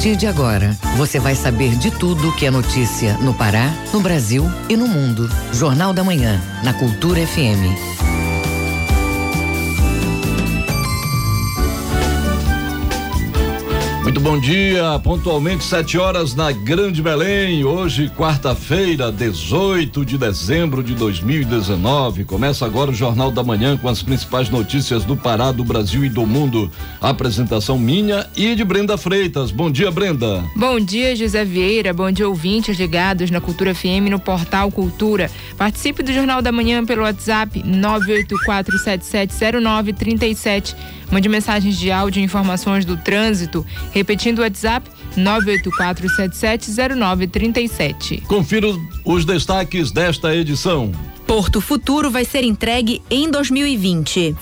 partir de agora, você vai saber de tudo que é notícia no Pará, no Brasil e no mundo. Jornal da Manhã, na Cultura FM. Muito bom dia, pontualmente 7 horas na Grande Belém. Hoje, quarta-feira, 18 de dezembro de 2019. Começa agora o Jornal da Manhã com as principais notícias do Pará, do Brasil e do mundo. apresentação minha e de Brenda Freitas. Bom dia, Brenda. Bom dia, José Vieira. Bom dia, ouvintes ligados na Cultura FM no Portal Cultura. Participe do Jornal da Manhã pelo WhatsApp 984770937 Mande mensagens de áudio e informações do trânsito, repetindo o WhatsApp 984770937. Confira os destaques desta edição. Porto Futuro vai ser entregue em 2020.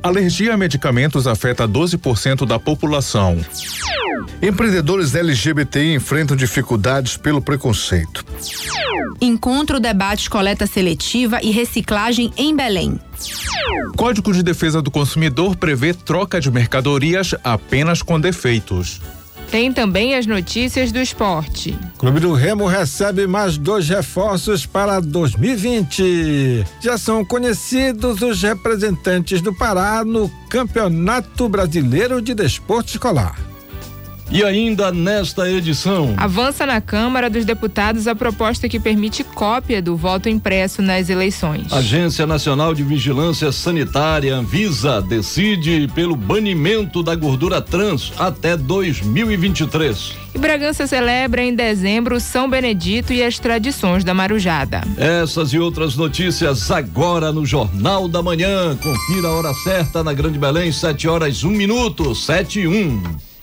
Alergia a medicamentos afeta 12% da população. Empreendedores LGBT enfrentam dificuldades pelo preconceito. Encontro debate coleta seletiva e reciclagem em Belém. Código de Defesa do Consumidor prevê troca de mercadorias apenas com defeitos. Tem também as notícias do esporte. Clube do Remo recebe mais dois reforços para 2020. Já são conhecidos os representantes do Pará no Campeonato Brasileiro de Desporto Escolar. E ainda nesta edição. Avança na Câmara dos Deputados a proposta que permite cópia do voto impresso nas eleições. Agência Nacional de Vigilância Sanitária, Anvisa, decide pelo banimento da gordura trans até 2023. E Bragança celebra em dezembro São Benedito e as tradições da marujada. Essas e outras notícias agora no Jornal da Manhã. Confira a hora certa na Grande Belém, 7 horas, 1 minuto, 7 e 1.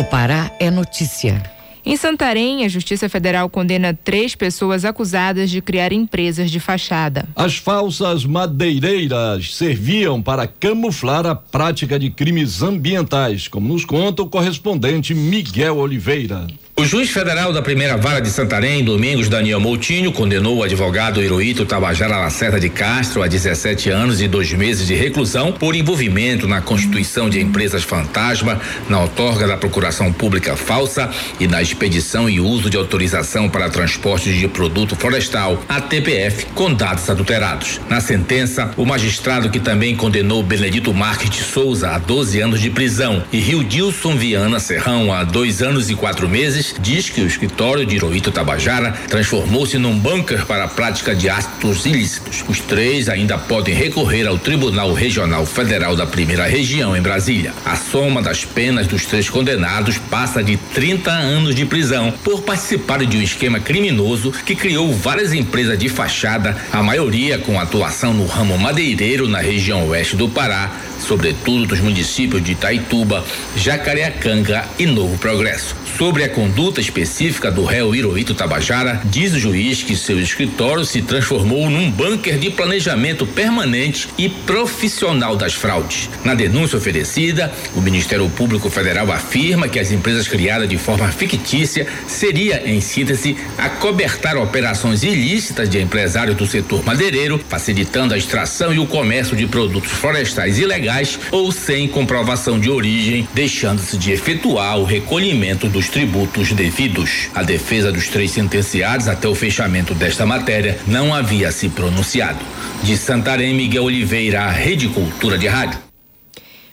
O Pará é notícia. Em Santarém, a Justiça Federal condena três pessoas acusadas de criar empresas de fachada. As falsas madeireiras serviam para camuflar a prática de crimes ambientais, como nos conta o correspondente Miguel Oliveira. O juiz federal da primeira vara de Santarém, Domingos Daniel Moutinho, condenou o advogado Hiroito Tabajara Lacerda de Castro a 17 anos e dois meses de reclusão por envolvimento na constituição de empresas fantasma, na outorga da procuração pública falsa e na expedição e uso de autorização para transporte de produto florestal, a TPF, com dados adulterados. Na sentença, o magistrado que também condenou Benedito Marques de Souza a 12 anos de prisão e Rio Dilson Viana Serrão a dois anos e quatro meses diz que o escritório de Hirohito Tabajara transformou-se num bunker para a prática de atos ilícitos. Os três ainda podem recorrer ao Tribunal Regional Federal da Primeira Região, em Brasília. A soma das penas dos três condenados passa de 30 anos de prisão por participarem de um esquema criminoso que criou várias empresas de fachada, a maioria com atuação no ramo madeireiro na região oeste do Pará, sobretudo dos municípios de Itaituba, Jacareacanga e Novo Progresso. Sobre a conduta específica do réu Hirohito Tabajara, diz o juiz que seu escritório se transformou num bunker de planejamento permanente e profissional das fraudes. Na denúncia oferecida, o Ministério Público Federal afirma que as empresas criadas de forma fictícia seria, em síntese, acobertar operações ilícitas de empresários do setor madeireiro, facilitando a extração e o comércio de produtos florestais ilegais ou sem comprovação de origem, deixando-se de efetuar o recolhimento dos tributos devidos. A defesa dos três sentenciados até o fechamento desta matéria não havia se pronunciado. De Santarém, Miguel Oliveira, Rede Cultura de Rádio.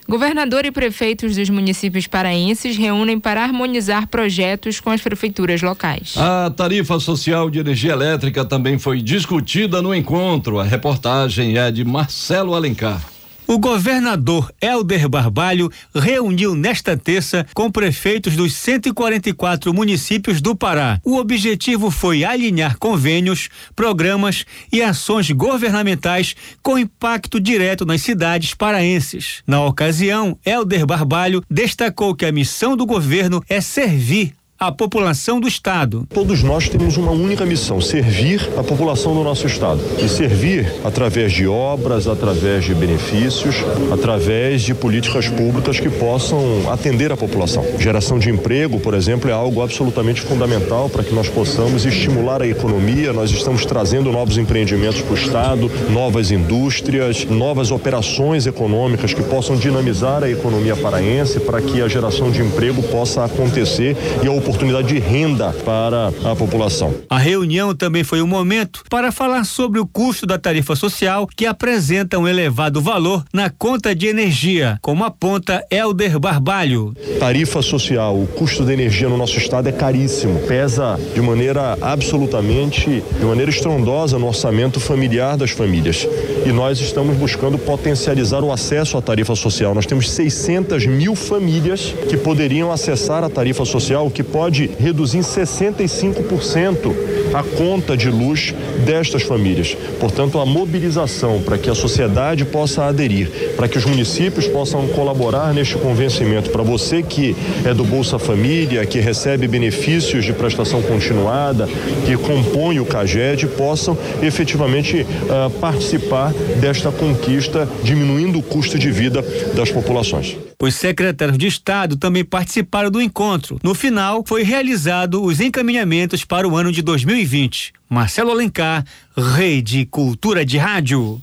Governador e prefeitos dos municípios paraenses reúnem para harmonizar projetos com as prefeituras locais. A tarifa social de energia elétrica também foi discutida no encontro. A reportagem é de Marcelo Alencar. O governador Helder Barbalho reuniu nesta terça com prefeitos dos 144 municípios do Pará. O objetivo foi alinhar convênios, programas e ações governamentais com impacto direto nas cidades paraenses. Na ocasião, Helder Barbalho destacou que a missão do governo é servir à população do estado. Todos nós temos uma única missão: servir a população do nosso estado. E servir através de obras, através de benefícios, através de políticas públicas que possam atender a população. Geração de emprego, por exemplo, é algo absolutamente fundamental para que nós possamos estimular a economia. Nós estamos trazendo novos empreendimentos para o estado, novas indústrias, novas operações econômicas que possam dinamizar a economia paraense para que a geração de emprego possa acontecer e a oportunidade de renda para a população. A reunião também foi um momento para falar sobre o custo da tarifa social, que apresenta um elevado valor na conta de energia, como aponta Helder Barbalho. Tarifa social, o custo da energia no nosso estado é caríssimo, pesa de maneira absolutamente, de maneira estrondosa no orçamento familiar das famílias. E nós estamos buscando potencializar o acesso à tarifa social. Nós temos 600 mil famílias que poderiam acessar a tarifa social, o que pode reduzir em 65% a conta de luz destas famílias. Portanto, a mobilização para que a sociedade possa aderir, para que os municípios possam colaborar neste convencimento. Para você que é do Bolsa Família, que recebe benefícios de prestação continuada, que compõe o CAGED, possam efetivamente uh, participar desta conquista, diminuindo o custo de vida das populações. Os secretários de Estado também participaram do encontro. No final, foi realizado os encaminhamentos para o ano de 2020. Marcelo Alencar, Rede Cultura de Rádio.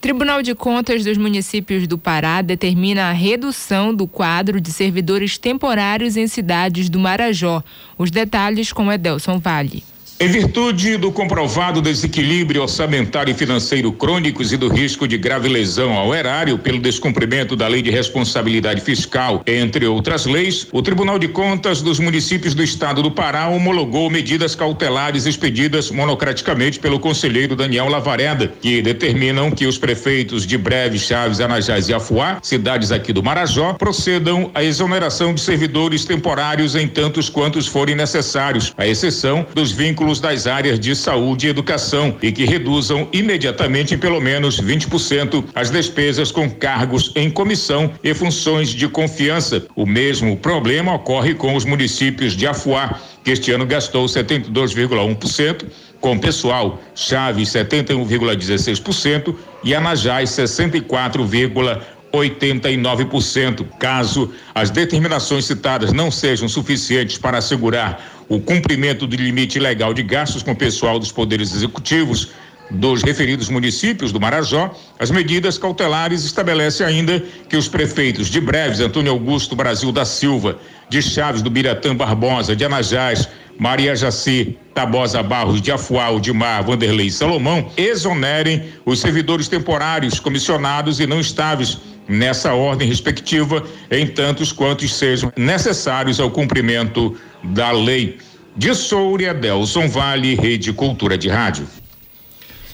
Tribunal de Contas dos Municípios do Pará determina a redução do quadro de servidores temporários em cidades do Marajó. Os detalhes com Edelson Vale. Em virtude do comprovado desequilíbrio orçamentário e financeiro crônicos e do risco de grave lesão ao erário pelo descumprimento da Lei de Responsabilidade Fiscal, entre outras leis, o Tribunal de Contas dos Municípios do Estado do Pará homologou medidas cautelares expedidas monocraticamente pelo conselheiro Daniel Lavareda, que determinam que os prefeitos de Breve, Chaves, Anajás e Afuá, cidades aqui do Marajó, procedam à exoneração de servidores temporários em tantos quantos forem necessários, à exceção dos vínculos das áreas de saúde e educação e que reduzam imediatamente em pelo menos 20% as despesas com cargos em comissão e funções de confiança. O mesmo problema ocorre com os municípios de Afuá, que este ano gastou 72,1% com pessoal, Chaves 71,16% e Anajás 64,89%. Caso as determinações citadas não sejam suficientes para assegurar o cumprimento do limite legal de gastos com pessoal dos poderes executivos dos referidos municípios do Marajó, as medidas cautelares estabelecem ainda que os prefeitos de Breves, Antônio Augusto Brasil da Silva, de Chaves do Biratã Barbosa, de Anajás, Maria Jaci, Tabosa Barros, de Afuá, Mar, Vanderlei e Salomão, exonerem os servidores temporários, comissionados e não estáveis nessa ordem respectiva, em tantos quantos sejam necessários ao cumprimento da lei. De Souria, Delson Vale, Rede Cultura de Rádio.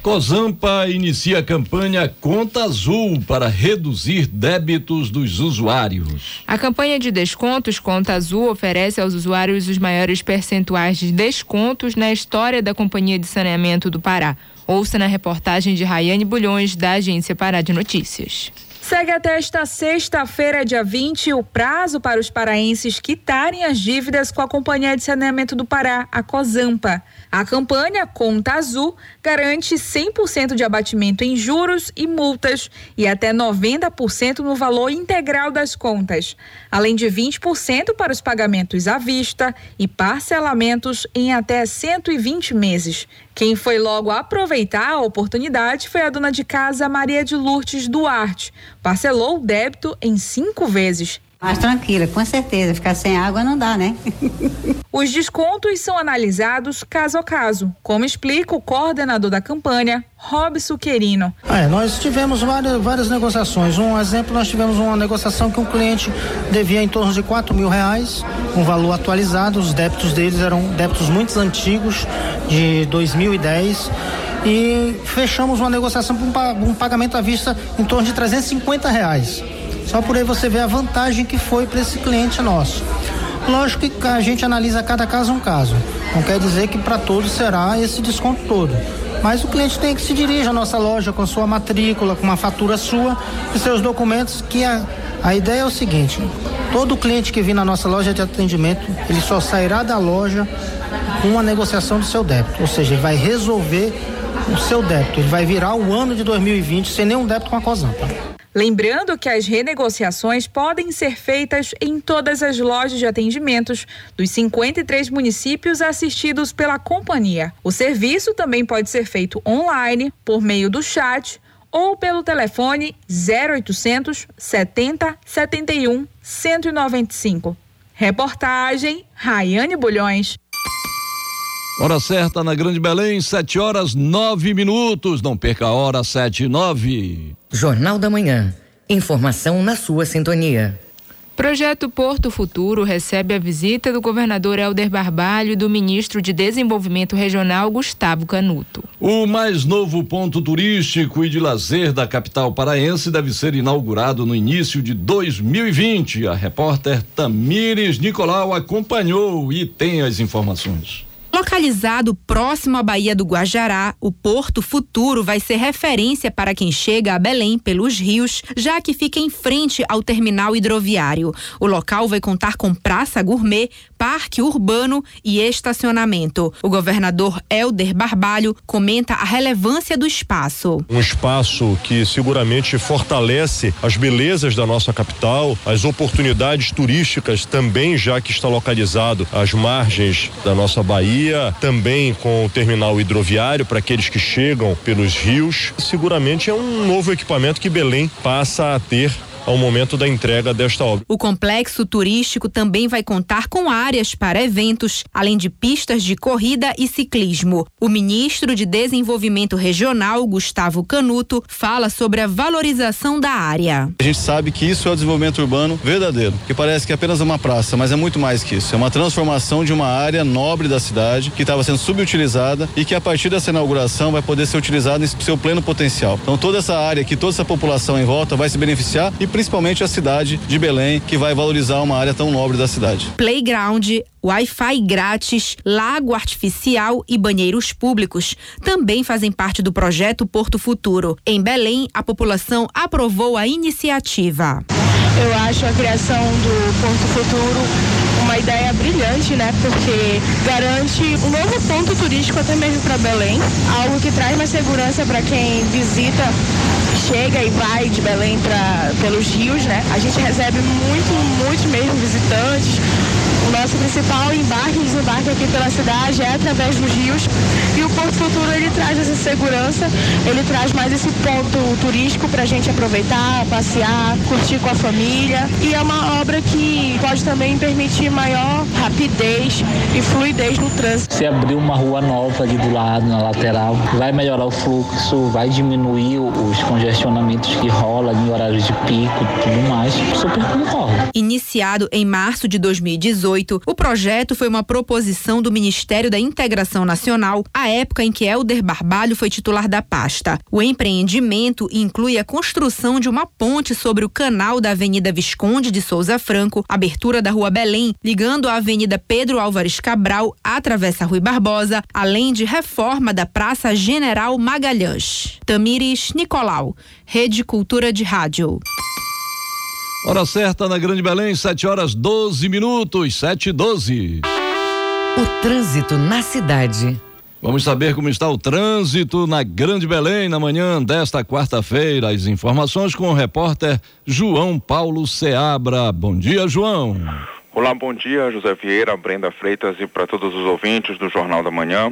Cozampa inicia a campanha Conta Azul para reduzir débitos dos usuários. A campanha de descontos Conta Azul oferece aos usuários os maiores percentuais de descontos na história da Companhia de Saneamento do Pará. Ouça na reportagem de Rayane Bulhões, da Agência Pará de Notícias. Segue até esta sexta-feira, dia 20, o prazo para os paraenses quitarem as dívidas com a Companhia de Saneamento do Pará, a COSAMPA. A campanha Conta Azul garante 100% de abatimento em juros e multas e até 90% no valor integral das contas, além de 20% para os pagamentos à vista e parcelamentos em até 120 meses. Quem foi logo aproveitar a oportunidade foi a dona de casa Maria de Lourdes Duarte. Parcelou o débito em cinco vezes mais tranquila, com certeza. Ficar sem água não dá, né? Os descontos são analisados caso a caso, como explica o coordenador da campanha, Robson Querino. É, nós tivemos várias, várias negociações. Um exemplo, nós tivemos uma negociação que um cliente devia em torno de quatro mil reais, um valor atualizado. Os débitos deles eram débitos muito antigos, de 2010 e fechamos uma negociação para um, pagamento à vista em torno de 350 reais. Só por aí você vê a vantagem que foi para esse cliente nosso. Lógico que a gente analisa cada caso um caso. Não quer dizer que para todos será esse desconto todo. Mas o cliente tem que se dirigir à nossa loja com sua matrícula, com uma fatura sua e seus documentos, que a, a ideia é o seguinte, todo cliente que vir na nossa loja de atendimento, ele só sairá da loja com uma negociação do seu débito, ou seja, ele vai resolver o seu débito, ele vai virar o ano de 2020 sem nenhum débito com a Cosanta. Lembrando que as renegociações podem ser feitas em todas as lojas de atendimentos dos 53 municípios assistidos pela companhia. O serviço também pode ser feito online, por meio do chat ou pelo telefone 0800 70 71 195. Reportagem Raiane Bulhões. Hora certa na Grande Belém, 7 horas 9 minutos. Não perca a hora 7 e 9. Jornal da Manhã. Informação na sua sintonia. Projeto Porto Futuro recebe a visita do governador Helder Barbalho e do ministro de Desenvolvimento Regional Gustavo Canuto. O mais novo ponto turístico e de lazer da capital paraense deve ser inaugurado no início de 2020. A repórter Tamires Nicolau acompanhou e tem as informações. Localizado próximo à Baía do Guajará, o Porto Futuro vai ser referência para quem chega a Belém pelos rios, já que fica em frente ao terminal hidroviário. O local vai contar com praça gourmet, parque urbano e estacionamento. O governador Helder Barbalho comenta a relevância do espaço. Um espaço que seguramente fortalece as belezas da nossa capital, as oportunidades turísticas também, já que está localizado às margens da nossa Bahia também com o terminal hidroviário para aqueles que chegam pelos rios. Seguramente é um novo equipamento que Belém passa a ter ao momento da entrega desta obra. O complexo turístico também vai contar com áreas para eventos, além de pistas de corrida e ciclismo. O ministro de Desenvolvimento Regional, Gustavo Canuto, fala sobre a valorização da área. A gente sabe que isso é o desenvolvimento urbano verdadeiro, que parece que é apenas uma praça, mas é muito mais que isso. É uma transformação de uma área nobre da cidade que estava sendo subutilizada e que a partir dessa inauguração vai poder ser utilizada em seu pleno potencial. Então toda essa área que toda essa população em volta vai se beneficiar e principalmente a cidade de Belém, que vai valorizar uma área tão nobre da cidade. Playground, Wi-Fi grátis, lago artificial e banheiros públicos também fazem parte do projeto Porto Futuro. Em Belém, a população aprovou a iniciativa. Eu acho a criação do Porto Futuro uma ideia brilhante, né? Porque garante um novo ponto turístico até mesmo para Belém, algo que traz mais segurança para quem visita chega e vai de Belém pra, pelos rios, né? A gente recebe muito, muitos mesmo visitantes. O nosso principal embarque e desembarque aqui pela cidade é através dos rios. E o Porto Futuro ele traz essa segurança, ele traz mais esse ponto turístico para a gente aproveitar, passear, curtir com a família. E é uma obra que pode também permitir maior rapidez e fluidez no trânsito. Se abrir uma rua nova ali do lado, na lateral, vai melhorar o fluxo, vai diminuir os congestionamentos que rolam em horários de pico e tudo mais. Super concordo. Iniciado em março de 2018, o projeto foi uma proposição do Ministério da Integração Nacional, à época em que Helder Barbalho foi titular da pasta. O empreendimento inclui a construção de uma ponte sobre o canal da Avenida Visconde de Souza Franco, abertura da Rua Belém, ligando a Avenida Pedro Álvares Cabral à Travessa Rui Barbosa, além de reforma da Praça General Magalhães. Tamires Nicolau, Rede Cultura de Rádio. Hora certa na Grande Belém, 7 horas 12 minutos, 7 e 12. O trânsito na cidade. Vamos saber como está o trânsito na Grande Belém na manhã desta quarta-feira. As informações com o repórter João Paulo Seabra. Bom dia, João. Olá, bom dia, José Vieira, Brenda Freitas e para todos os ouvintes do Jornal da Manhã.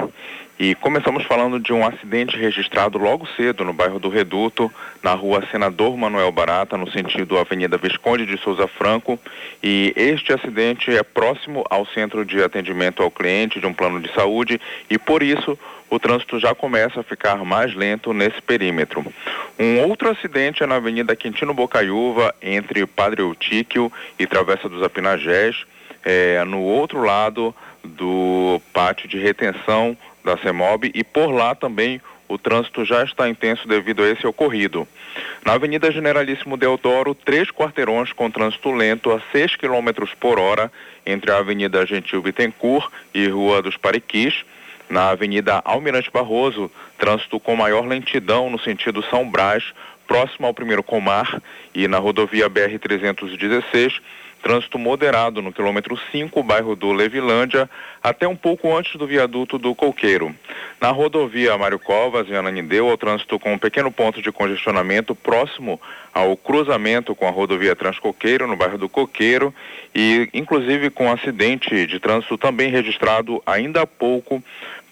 E começamos falando de um acidente registrado logo cedo no bairro do Reduto, na rua Senador Manuel Barata, no sentido Avenida Visconde de Souza Franco. E este acidente é próximo ao centro de atendimento ao cliente de um plano de saúde e por isso o trânsito já começa a ficar mais lento nesse perímetro. Um outro acidente é na Avenida Quintino Bocaiúva, entre Padre Eutíquio e Travessa dos Apinagés, é, no outro lado do pátio de retenção da CEMOB e por lá também o trânsito já está intenso devido a esse ocorrido. Na Avenida Generalíssimo Deodoro, três quarteirões com trânsito lento a 6 km por hora entre a Avenida Gentil Bittencourt e Rua dos Pariquis. Na Avenida Almirante Barroso, trânsito com maior lentidão no sentido São Brás, próximo ao primeiro Comar, e na rodovia BR-316, trânsito moderado no quilômetro 5, bairro do Levilândia, até um pouco antes do viaduto do Coqueiro. Na rodovia Mário Covas, em Ananindeu, o trânsito com um pequeno ponto de congestionamento próximo ao cruzamento com a rodovia Transcoqueiro, no bairro do Coqueiro, e inclusive com acidente de trânsito também registrado ainda há pouco,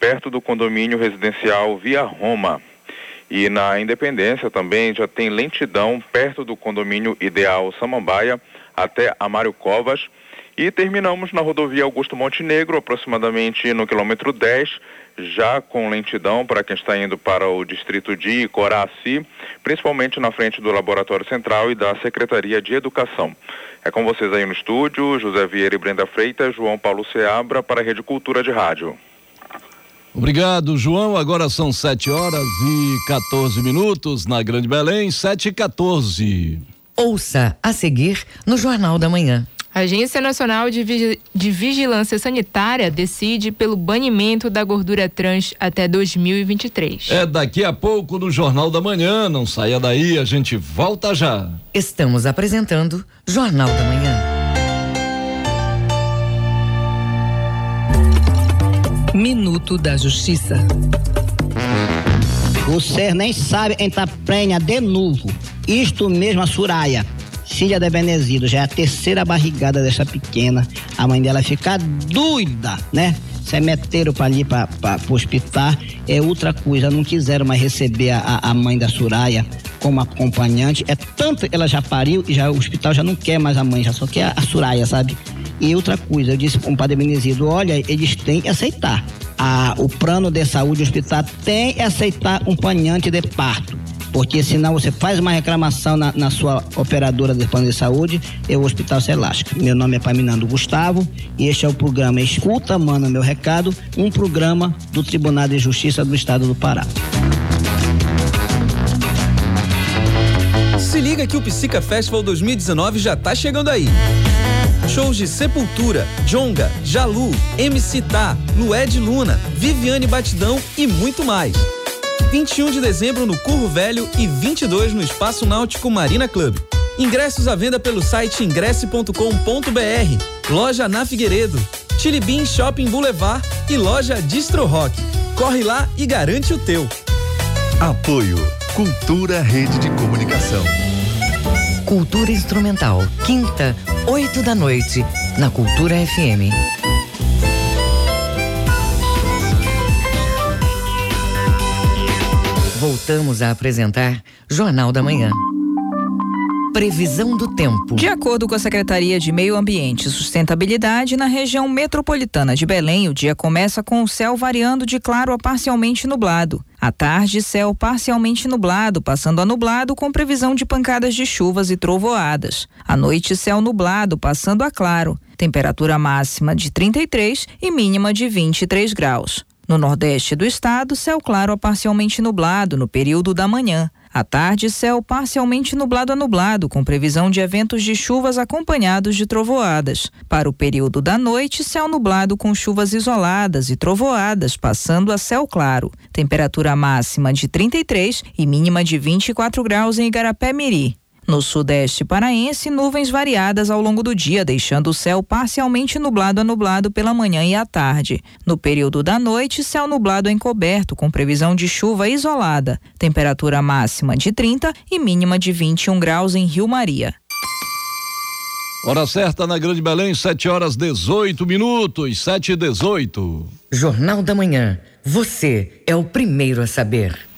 perto do condomínio residencial Via Roma. E na Independência também já tem lentidão perto do condomínio Ideal Samambaia até Amário Covas. E terminamos na rodovia Augusto Montenegro, aproximadamente no quilômetro 10, já com lentidão para quem está indo para o distrito de Coraci, principalmente na frente do Laboratório Central e da Secretaria de Educação. É com vocês aí no estúdio, José Vieira e Brenda Freitas, João Paulo Seabra para a Rede Cultura de Rádio. Obrigado, João. Agora são 7 horas e 14 minutos na Grande Belém, 7 e 14. Ouça a seguir no Jornal da Manhã. A Agência Nacional de, Vigi de, Vigilância Sanitária decide pelo banimento da gordura trans até 2023. É daqui a pouco no Jornal da Manhã. Não saia daí, a gente volta já. Estamos apresentando Jornal da Manhã. Minuto da Justiça. Você nem sabe entrar prenha de novo. Isto mesmo a Suraya, filha de Benezido, já é a terceira barrigada dessa pequena. A mãe dela fica doida, né? Se meteram para ali para o hospital, é outra coisa. Não quiseram mais receber a, a mãe da Suraya como acompanhante. É tanto ela já pariu e já o hospital já não quer mais a mãe, já só quer a, a Suraya, sabe? E outra coisa, eu disse para o padre Benezido, olha, eles têm que aceitar. A, o plano de saúde hospital tem que aceitar um acompanhante de parto. Porque senão você faz uma reclamação na, na sua operadora de plano de saúde e o hospital se lasca. Meu nome é Paminando Gustavo e este é o programa Escuta, Mano, Meu Recado, um programa do Tribunal de Justiça do Estado do Pará. Se liga que o Psica Festival 2019 já tá chegando aí. Shows de Sepultura, Jonga, Jalu, MC Tá, Lued Luna, Viviane Batidão e muito mais. 21 de dezembro no Curro Velho e 22 no Espaço Náutico Marina Club. Ingressos à venda pelo site ingresse.com.br. Loja na Figueiredo, Bean Shopping Boulevard e loja Distro Rock. Corre lá e garante o teu. Apoio Cultura Rede de Comunicação. Cultura Instrumental, quinta, oito da noite, na Cultura FM. Voltamos a apresentar Jornal da Manhã. Previsão do tempo. De acordo com a Secretaria de Meio Ambiente e Sustentabilidade, na região metropolitana de Belém, o dia começa com o céu variando de claro a parcialmente nublado. À tarde, céu parcialmente nublado, passando a nublado com previsão de pancadas de chuvas e trovoadas. À noite, céu nublado, passando a claro. Temperatura máxima de 33 e mínima de 23 graus. No nordeste do estado, céu claro a parcialmente nublado no período da manhã. À tarde, céu parcialmente nublado a nublado, com previsão de eventos de chuvas acompanhados de trovoadas. Para o período da noite, céu nublado com chuvas isoladas e trovoadas, passando a céu claro. Temperatura máxima de 33 e mínima de 24 graus em Igarapé Miri. No sudeste paraense, nuvens variadas ao longo do dia, deixando o céu parcialmente nublado a nublado pela manhã e à tarde. No período da noite, céu nublado encoberto, com previsão de chuva isolada. Temperatura máxima de 30 e mínima de 21 graus em Rio Maria. Hora certa na Grande Belém, 7 horas 18 minutos, 7 e 18. Jornal da Manhã. Você é o primeiro a saber.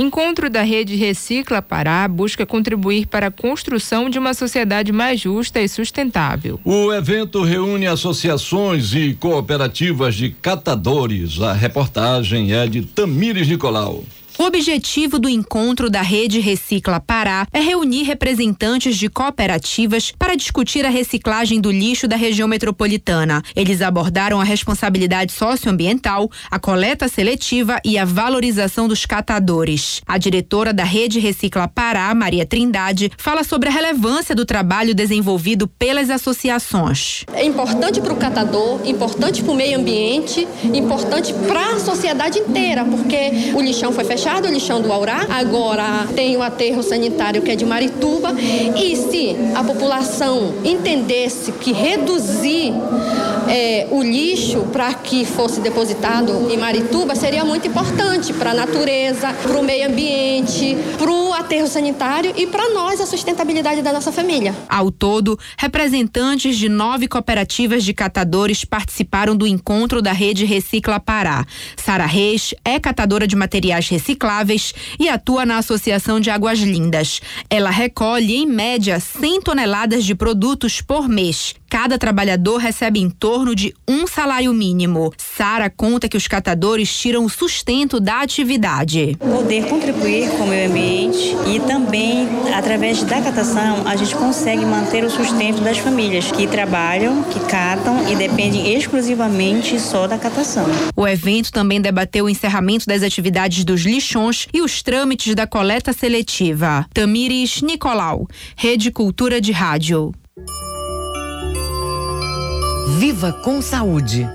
Encontro da Rede Recicla Pará busca contribuir para a construção de uma sociedade mais justa e sustentável. O evento reúne associações e cooperativas de catadores. A reportagem é de Tamires Nicolau. O objetivo do encontro da Rede Recicla Pará é reunir representantes de cooperativas para discutir a reciclagem do lixo da região metropolitana. Eles abordaram a responsabilidade socioambiental, a coleta seletiva e a valorização dos catadores. A diretora da Rede Recicla Pará, Maria Trindade, fala sobre a relevância do trabalho desenvolvido pelas associações. É importante para o catador, importante para o meio ambiente, importante para a sociedade inteira, porque o lixão foi fechado fechado o lixão do Aurá, agora tem o aterro sanitário que é de Marituba. E se a população entendesse que reduzir é, o lixo para que fosse depositado em Marituba seria muito importante para a natureza, para o meio ambiente, para o aterro sanitário e para nós a sustentabilidade da nossa família. Ao todo, representantes de nove cooperativas de catadores participaram do encontro da rede Recicla Pará. Sara Reis é catadora de materiais recicláveis e atua na Associação de Águas Lindas. Ela recolhe, em média, 100 toneladas de produtos por mês. Cada trabalhador recebe em torno de um salário mínimo. Sara conta que os catadores tiram o sustento da atividade. Poder contribuir com o meio ambiente e também, através da catação, a gente consegue manter o sustento das famílias que trabalham, que catam e dependem exclusivamente só da catação. O evento também debateu o encerramento das atividades dos lixões e os trâmites da coleta seletiva. Tamires Nicolau, Rede Cultura de Rádio. Viva com saúde.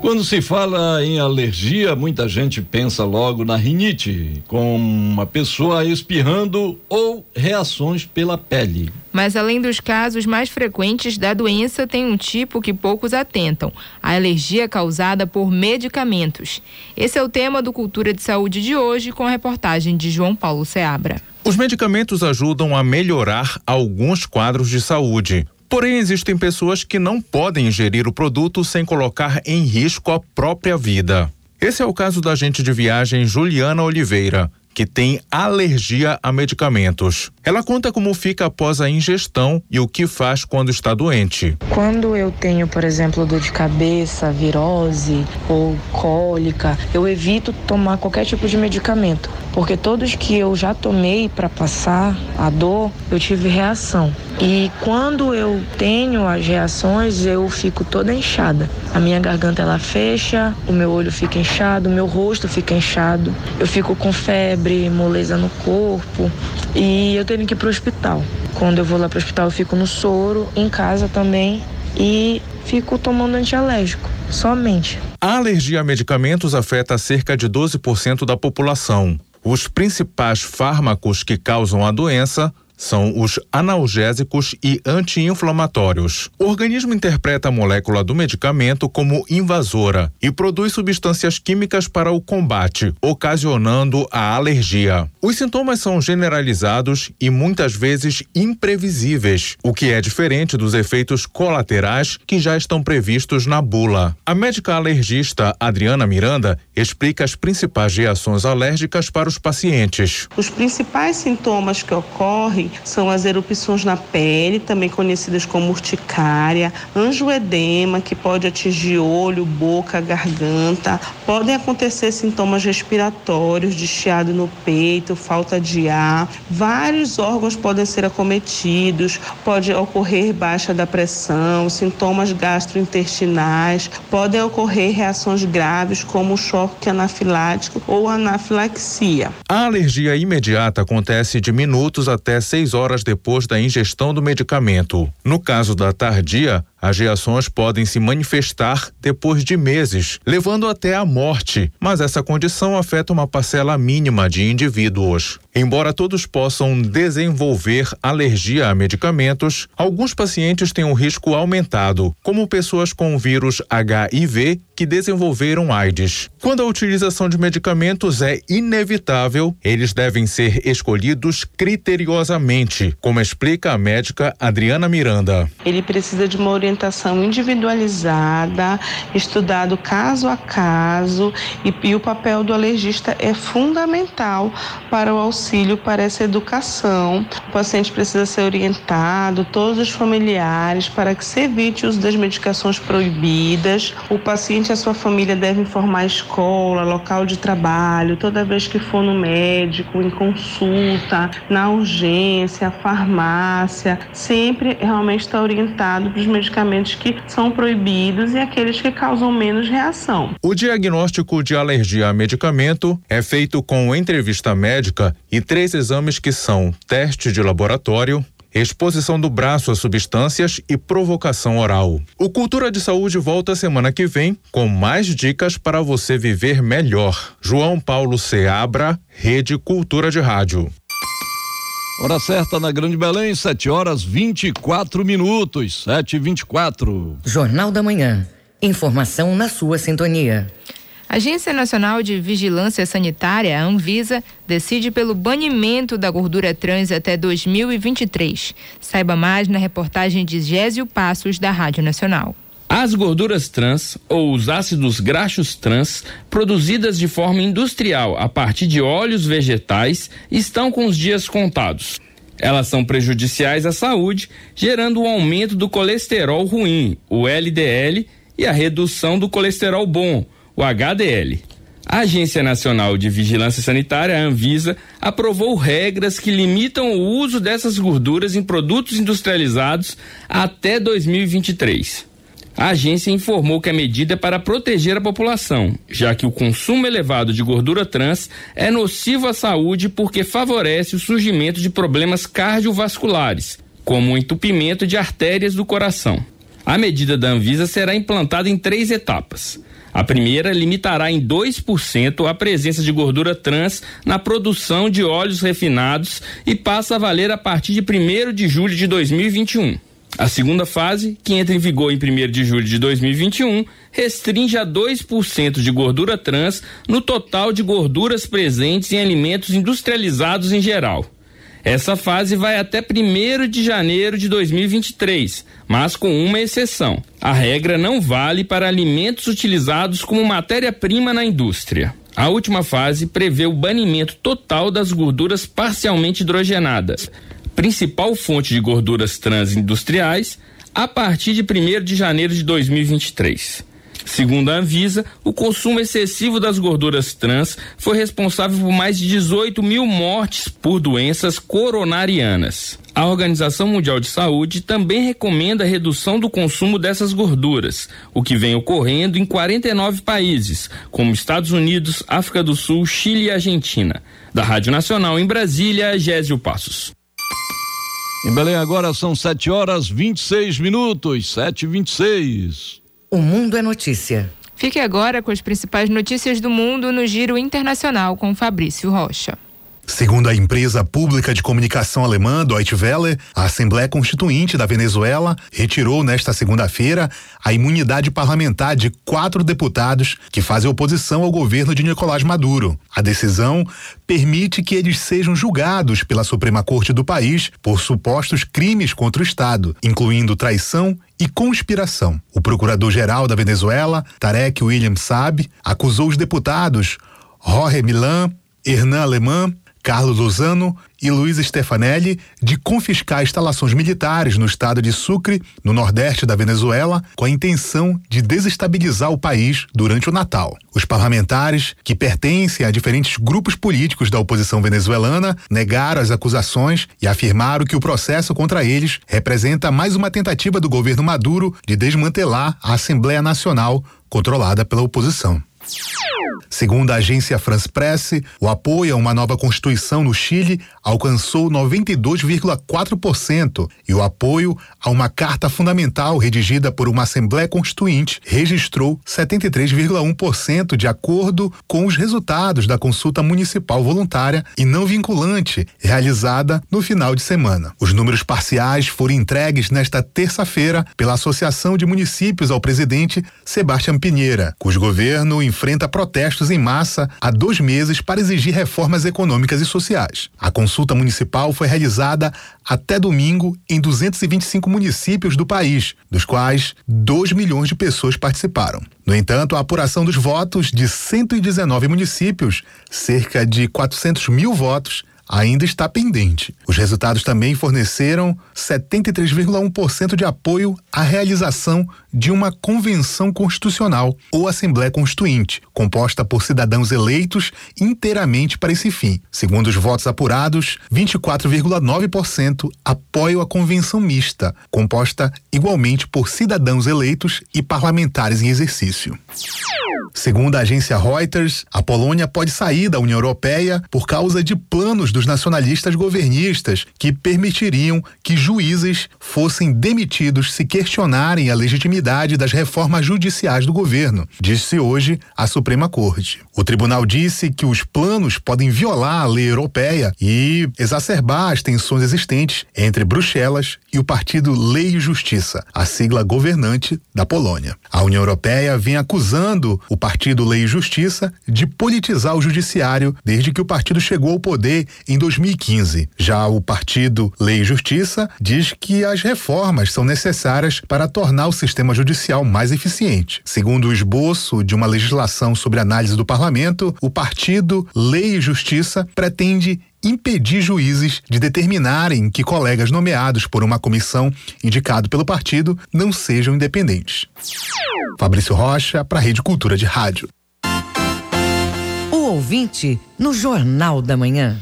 Quando se fala em alergia, muita gente pensa logo na rinite, com uma pessoa espirrando ou reações pela pele. Mas além dos casos mais frequentes da doença, tem um tipo que poucos atentam: a alergia causada por medicamentos. Esse é o tema do Cultura de Saúde de hoje, com a reportagem de João Paulo Seabra. Os medicamentos ajudam a melhorar alguns quadros de saúde. Porém, existem pessoas que não podem ingerir o produto sem colocar em risco a própria vida. Esse é o caso da agente de viagem Juliana Oliveira que tem alergia a medicamentos. Ela conta como fica após a ingestão e o que faz quando está doente. Quando eu tenho, por exemplo, dor de cabeça, virose ou cólica, eu evito tomar qualquer tipo de medicamento, porque todos que eu já tomei para passar a dor, eu tive reação. E quando eu tenho as reações, eu fico toda inchada. A minha garganta ela fecha, o meu olho fica inchado, o meu rosto fica inchado, eu fico com febre moleza no corpo e eu tenho que ir para o hospital. Quando eu vou lá para o hospital, eu fico no soro, em casa também e fico tomando antialérgico, somente. A alergia a medicamentos afeta cerca de 12% da população. Os principais fármacos que causam a doença são os analgésicos e anti-inflamatórios. O organismo interpreta a molécula do medicamento como invasora e produz substâncias químicas para o combate, ocasionando a alergia. Os sintomas são generalizados e muitas vezes imprevisíveis, o que é diferente dos efeitos colaterais que já estão previstos na bula. A médica alergista Adriana Miranda explica as principais reações alérgicas para os pacientes. Os principais sintomas que ocorrem são as erupções na pele, também conhecidas como urticária, angioedema, que pode atingir olho, boca, garganta. Podem acontecer sintomas respiratórios, de chiado no peito, falta de ar. Vários órgãos podem ser acometidos, pode ocorrer baixa da pressão, sintomas gastrointestinais, podem ocorrer reações graves como choque anafilático ou anafilaxia. A alergia imediata acontece de minutos até seis seis horas depois da ingestão do medicamento. No caso da tardia, as reações podem se manifestar depois de meses, levando até a morte, mas essa condição afeta uma parcela mínima de indivíduos. Embora todos possam desenvolver alergia a medicamentos, alguns pacientes têm um risco aumentado, como pessoas com vírus HIV que desenvolveram AIDS. Quando a utilização de medicamentos é inevitável, eles devem ser escolhidos criteriosamente, como explica a médica Adriana Miranda. Ele precisa de uma orientação individualizada, estudado caso a caso, e, e o papel do alergista é fundamental para o auxílio para essa educação. O paciente precisa ser orientado, todos os familiares, para que se evite o uso das medicações proibidas. O paciente e a sua família devem informar a escola, local de trabalho, toda vez que for no médico, em consulta, na urgência, farmácia, sempre realmente está orientado para os medicamentos que são proibidos e aqueles que causam menos reação. O diagnóstico de alergia a medicamento é feito com entrevista médica e três exames que são teste de laboratório, exposição do braço a substâncias e provocação oral. O Cultura de Saúde volta semana que vem com mais dicas para você viver melhor. João Paulo Seabra, Rede Cultura de Rádio. Hora certa na Grande Belém, 7 horas 24 minutos. 7 e 24 Jornal da Manhã. Informação na sua sintonia. A Agência Nacional de Vigilância Sanitária, a Anvisa, decide pelo banimento da gordura trans até 2023. Saiba mais na reportagem de Gésio Passos, da Rádio Nacional. As gorduras trans, ou os ácidos graxos trans, produzidas de forma industrial a partir de óleos vegetais, estão com os dias contados. Elas são prejudiciais à saúde, gerando o um aumento do colesterol ruim, o LDL, e a redução do colesterol bom, o HDL. A Agência Nacional de Vigilância Sanitária, a Anvisa, aprovou regras que limitam o uso dessas gorduras em produtos industrializados até 2023. A agência informou que a medida é para proteger a população, já que o consumo elevado de gordura trans é nocivo à saúde porque favorece o surgimento de problemas cardiovasculares, como o entupimento de artérias do coração. A medida da Anvisa será implantada em três etapas. A primeira limitará em 2% a presença de gordura trans na produção de óleos refinados e passa a valer a partir de 1 de julho de 2021. A segunda fase, que entra em vigor em 1 de julho de 2021, restringe a 2% de gordura trans no total de gorduras presentes em alimentos industrializados em geral. Essa fase vai até 1 de janeiro de 2023, mas com uma exceção. A regra não vale para alimentos utilizados como matéria-prima na indústria. A última fase prevê o banimento total das gorduras parcialmente hidrogenadas, principal fonte de gorduras trans industriais, a partir de 1 de janeiro de 2023. Segundo a Anvisa, o consumo excessivo das gorduras trans foi responsável por mais de 18 mil mortes por doenças coronarianas. A Organização Mundial de Saúde também recomenda a redução do consumo dessas gorduras, o que vem ocorrendo em 49 países, como Estados Unidos, África do Sul, Chile e Argentina. Da Rádio Nacional em Brasília, Gésio Passos. Em Belém agora são 7 horas 26 minutos, 7 e 26 o Mundo é Notícia. Fique agora com as principais notícias do mundo no Giro Internacional com Fabrício Rocha. Segundo a empresa pública de comunicação alemã Deutsche Welle, a Assembleia Constituinte da Venezuela retirou nesta segunda-feira a imunidade parlamentar de quatro deputados que fazem oposição ao governo de Nicolás Maduro. A decisão permite que eles sejam julgados pela Suprema Corte do país por supostos crimes contra o Estado, incluindo traição e conspiração. O procurador-geral da Venezuela, Tarek William Saab, acusou os deputados Jorge Milan, Hernan Alemã, Carlos Lozano e Luiz Stefanelli de confiscar instalações militares no estado de Sucre, no nordeste da Venezuela, com a intenção de desestabilizar o país durante o Natal. Os parlamentares, que pertencem a diferentes grupos políticos da oposição venezuelana, negaram as acusações e afirmaram que o processo contra eles representa mais uma tentativa do governo Maduro de desmantelar a Assembleia Nacional, controlada pela oposição. Segundo a agência France Presse, o apoio a uma nova Constituição no Chile alcançou 92,4% e o apoio a uma Carta Fundamental redigida por uma Assembleia Constituinte registrou 73,1% de acordo com os resultados da consulta municipal voluntária e não vinculante realizada no final de semana. Os números parciais foram entregues nesta terça-feira pela Associação de Municípios ao presidente Sebastião Pinheira, cujo governo enfrenta protestos em massa há dois meses para exigir reformas econômicas e sociais. A consulta municipal foi realizada até domingo em 225 municípios do país, dos quais 2 milhões de pessoas participaram. No entanto, a apuração dos votos de 119 municípios, cerca de 400 mil votos, ainda está pendente. Os resultados também forneceram 73,1% de apoio à realização de uma convenção constitucional ou Assembleia Constituinte, composta por cidadãos eleitos inteiramente para esse fim. Segundo os votos apurados, 24,9% apoiam a convenção mista, composta igualmente por cidadãos eleitos e parlamentares em exercício. Segundo a agência Reuters, a Polônia pode sair da União Europeia por causa de planos dos nacionalistas governistas que permitiriam que juízes fossem demitidos se questionarem a legitimidade das reformas judiciais do governo, disse hoje a Suprema Corte. O tribunal disse que os planos podem violar a lei europeia e exacerbar as tensões existentes entre Bruxelas e o partido Lei e Justiça, a sigla governante da Polônia. A União Europeia vem acusando o partido Lei e Justiça de politizar o judiciário desde que o partido chegou ao poder em 2015. Já o partido Lei e Justiça diz que as reformas são necessárias para tornar o sistema judicial mais eficiente. Segundo o esboço de uma legislação sobre análise do parlamento, o partido Lei e Justiça pretende impedir juízes de determinarem que colegas nomeados por uma comissão indicado pelo partido não sejam independentes. Fabrício Rocha, para a Rede Cultura de Rádio. O ouvinte no Jornal da Manhã.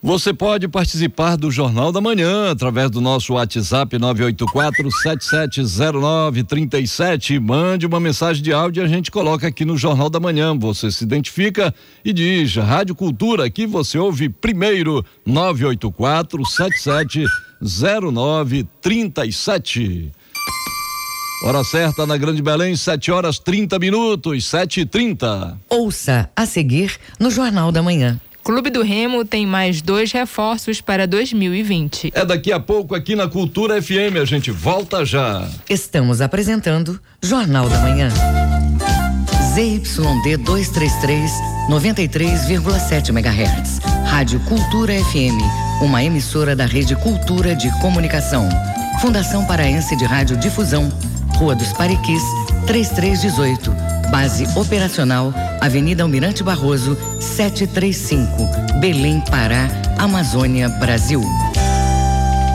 Você pode participar do Jornal da Manhã através do nosso WhatsApp 984-7709-37. Mande uma mensagem de áudio e a gente coloca aqui no Jornal da Manhã. Você se identifica e diz Rádio Cultura, aqui você ouve primeiro 984-7709-37. Hora certa na Grande Belém, 7 horas 30 minutos, 7 e 30 Ouça a seguir no Jornal da Manhã. Clube do Remo tem mais dois reforços para 2020. É daqui a pouco aqui na Cultura FM, a gente volta já. Estamos apresentando Jornal da Manhã. ZYD 233, 93,7 MHz. Rádio Cultura FM, uma emissora da Rede Cultura de Comunicação. Fundação Paraense de Rádio Difusão, Rua dos Pariquis, 3318. Base operacional, Avenida Almirante Barroso, 735, Belém, Pará, Amazônia, Brasil.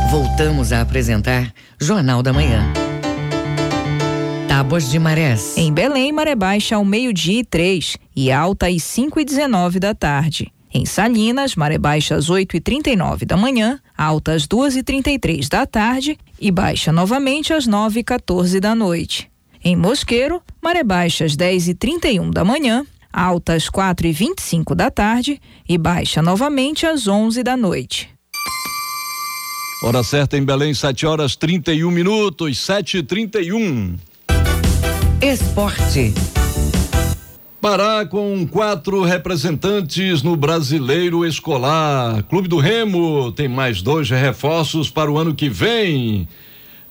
Voltamos a apresentar Jornal da Manhã. Tábuas de Marés. Em Belém, maré baixa ao meio-dia e três e alta às 5 e 19 da tarde. Em Salinas, maré baixa às 8 e 39 da manhã, alta às 2 e 33 da tarde e baixa novamente às 9 e 14 da noite. Em Mosqueiro, maré baixa às 10 e 31 da manhã, alta às 4 e 25 da tarde e baixa novamente às 11 da noite. Hora certa em Belém, 7 horas 31 minutos, 7 e 31 Esporte. Pará com quatro representantes no Brasileiro Escolar. Clube do Remo tem mais dois reforços para o ano que vem.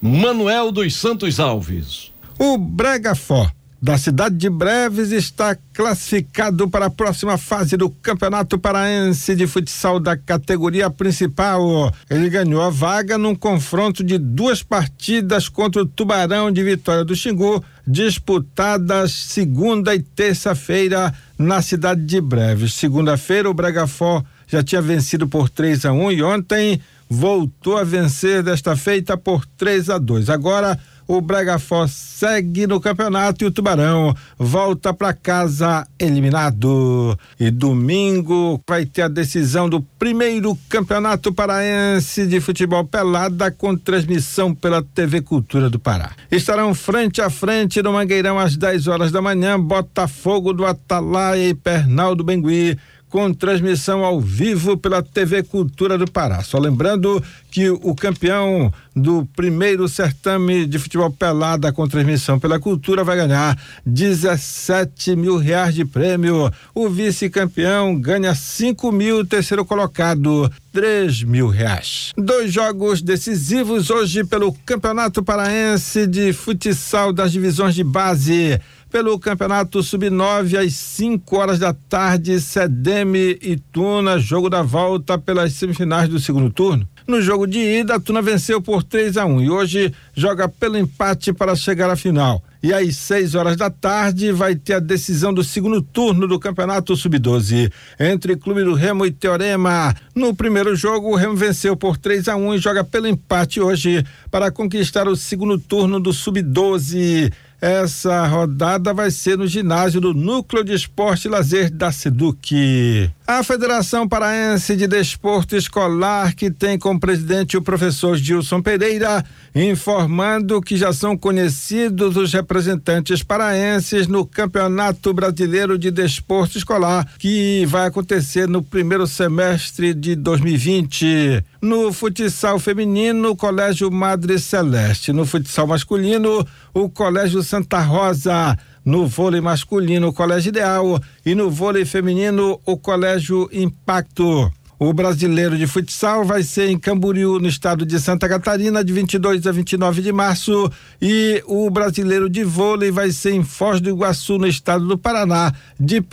Manuel dos Santos Alves. O Bregafó, da cidade de Breves, está classificado para a próxima fase do Campeonato Paraense de Futsal da categoria principal. Ele ganhou a vaga num confronto de duas partidas contra o Tubarão de Vitória do Xingu, disputadas segunda e terça-feira na cidade de Breves. Segunda-feira, o Bregafó já tinha vencido por 3 a 1 e ontem voltou a vencer desta feita por 3 a 2. Agora o Bragafó segue no campeonato e o Tubarão volta para casa eliminado. E domingo vai ter a decisão do primeiro campeonato paraense de futebol pelada com transmissão pela TV Cultura do Pará. Estarão frente a frente no Mangueirão às 10 horas da manhã, Botafogo do Atalaia e Pernal do Bengui com transmissão ao vivo pela TV Cultura do Pará. Só lembrando que o campeão do primeiro certame de futebol pelada com transmissão pela Cultura vai ganhar 17 mil reais de prêmio. O vice-campeão ganha 5 mil, o terceiro colocado 3 mil reais. Dois jogos decisivos hoje pelo Campeonato Paraense de Futsal das divisões de base. Pelo Campeonato Sub-9 às 5 horas da tarde, Sedeme e Tuna, jogo da volta pelas semifinais do segundo turno. No jogo de ida, a Tuna venceu por 3 a 1 e hoje joga pelo empate para chegar à final. E às 6 horas da tarde vai ter a decisão do segundo turno do Campeonato Sub-12 entre Clube do Remo e Teorema. No primeiro jogo, o Remo venceu por 3 a 1 e joga pelo empate hoje para conquistar o segundo turno do Sub-12. Essa rodada vai ser no ginásio do Núcleo de Esporte e Lazer da Seduc. A Federação Paraense de Desporto Escolar, que tem como presidente o professor Gilson Pereira, informando que já são conhecidos os representantes paraenses no Campeonato Brasileiro de Desporto Escolar, que vai acontecer no primeiro semestre de 2020. No futsal feminino, o Colégio Madre Celeste. No futsal masculino, o Colégio Santa Rosa. No vôlei masculino, o Colégio Ideal. E no vôlei feminino, o Colégio Impacto. O brasileiro de futsal vai ser em Camboriú, no estado de Santa Catarina, de 22 a 29 de março. E o brasileiro de vôlei vai ser em Foz do Iguaçu, no estado do Paraná, de 1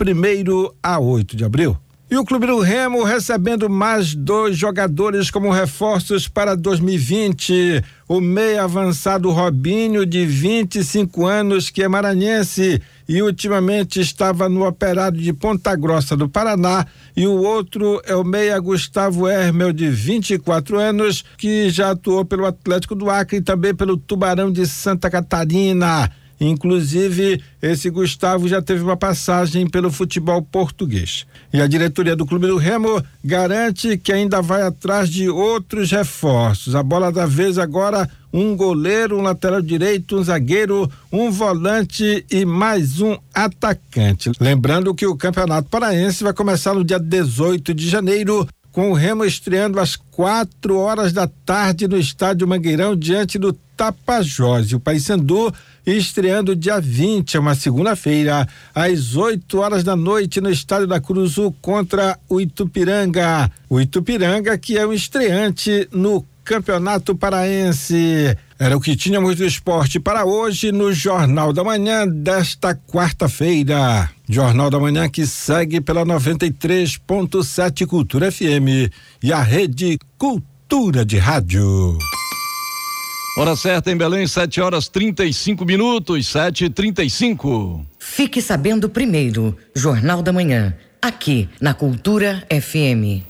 a 8 de abril. E o Clube do Remo recebendo mais dois jogadores como reforços para 2020. O meio avançado Robinho, de 25 anos, que é maranhense e ultimamente estava no Operário de Ponta Grossa do Paraná. E o outro é o meia Gustavo Hermel, de 24 anos, que já atuou pelo Atlético do Acre e também pelo Tubarão de Santa Catarina. Inclusive, esse Gustavo já teve uma passagem pelo futebol português. E a diretoria do Clube do Remo garante que ainda vai atrás de outros reforços. A bola da vez agora um goleiro, um lateral direito, um zagueiro, um volante e mais um atacante. Lembrando que o Campeonato Paraense vai começar no dia 18 de janeiro com o Remo estreando às quatro horas da tarde no estádio Mangueirão diante do Tapajós. E o Paysandu estreando dia 20, é uma segunda-feira, às 8 horas da noite no estádio da Cruzu contra o Itupiranga. O Itupiranga que é o estreante no Campeonato Paraense. Era o que tínhamos do esporte para hoje no Jornal da Manhã desta quarta-feira. Jornal da Manhã que segue pela 93.7 Cultura FM e a Rede Cultura de Rádio. Hora certa em Belém, 7 horas 35 minutos, 7 e 35 Fique sabendo primeiro, Jornal da Manhã, aqui na Cultura FM.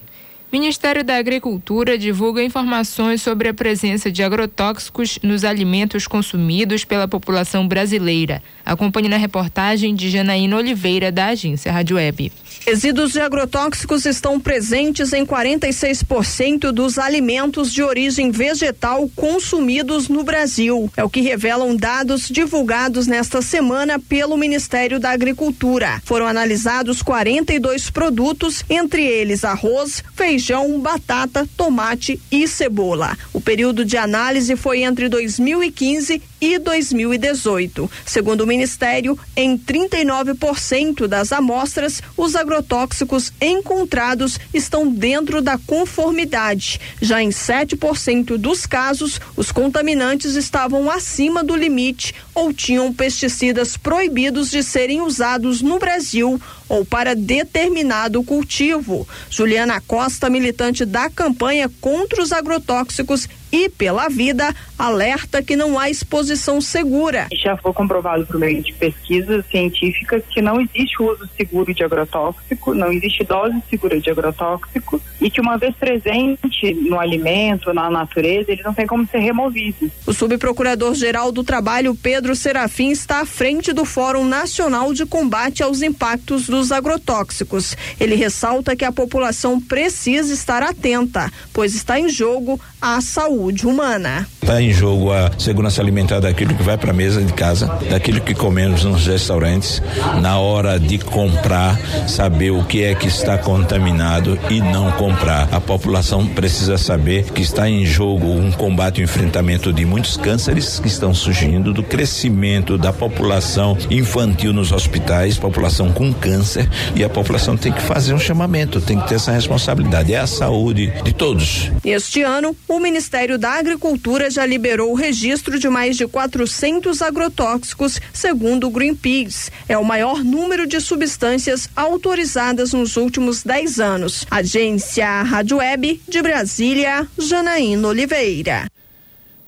Ministério da Agricultura divulga informações sobre a presença de agrotóxicos nos alimentos consumidos pela população brasileira. Acompanhe na reportagem de Janaína Oliveira, da agência Rádio Web. Resíduos de agrotóxicos estão presentes em 46% dos alimentos de origem vegetal consumidos no Brasil. É o que revelam dados divulgados nesta semana pelo Ministério da Agricultura. Foram analisados 42 produtos, entre eles arroz, feijão, batata, tomate e cebola. O período de análise foi entre 2015 e 2018. Segundo o Ministério, em 39% das amostras, os agrotóxicos encontrados estão dentro da conformidade. Já em 7% dos casos, os contaminantes estavam acima do limite ou tinham pesticidas proibidos de serem usados no Brasil ou para determinado cultivo. Juliana Costa, militante da campanha contra os agrotóxicos e pela vida, alerta que não há exposição segura. Já foi comprovado por meio de pesquisas científicas que não existe uso seguro de agrotóxico, não existe dose segura de agrotóxico e que uma vez presente no alimento, na natureza, ele não tem como ser removido. O subprocurador-geral do Trabalho, Pedro Serafim, está à frente do Fórum Nacional de Combate aos Impactos dos Agrotóxicos. Ele ressalta que a população precisa estar atenta, pois está em jogo a saúde humana. Está em jogo a segurança alimentar daquilo que vai para a mesa de casa, daquilo que comemos nos restaurantes, na hora de comprar, saber o que é que está contaminado e não comprar. A população precisa saber que está em jogo um combate, um enfrentamento de muitos cânceres que estão surgindo, do crescimento da população infantil nos hospitais, população com câncer, e a população tem que fazer um chamamento, tem que ter essa responsabilidade. É a saúde de todos. Este ano, o Ministério da Agricultura já liberou o registro de mais de 400 agrotóxicos, segundo o Greenpeace. É o maior número de substâncias autorizadas nos últimos 10 anos. Agência Rádio Web de Brasília, Janaína Oliveira.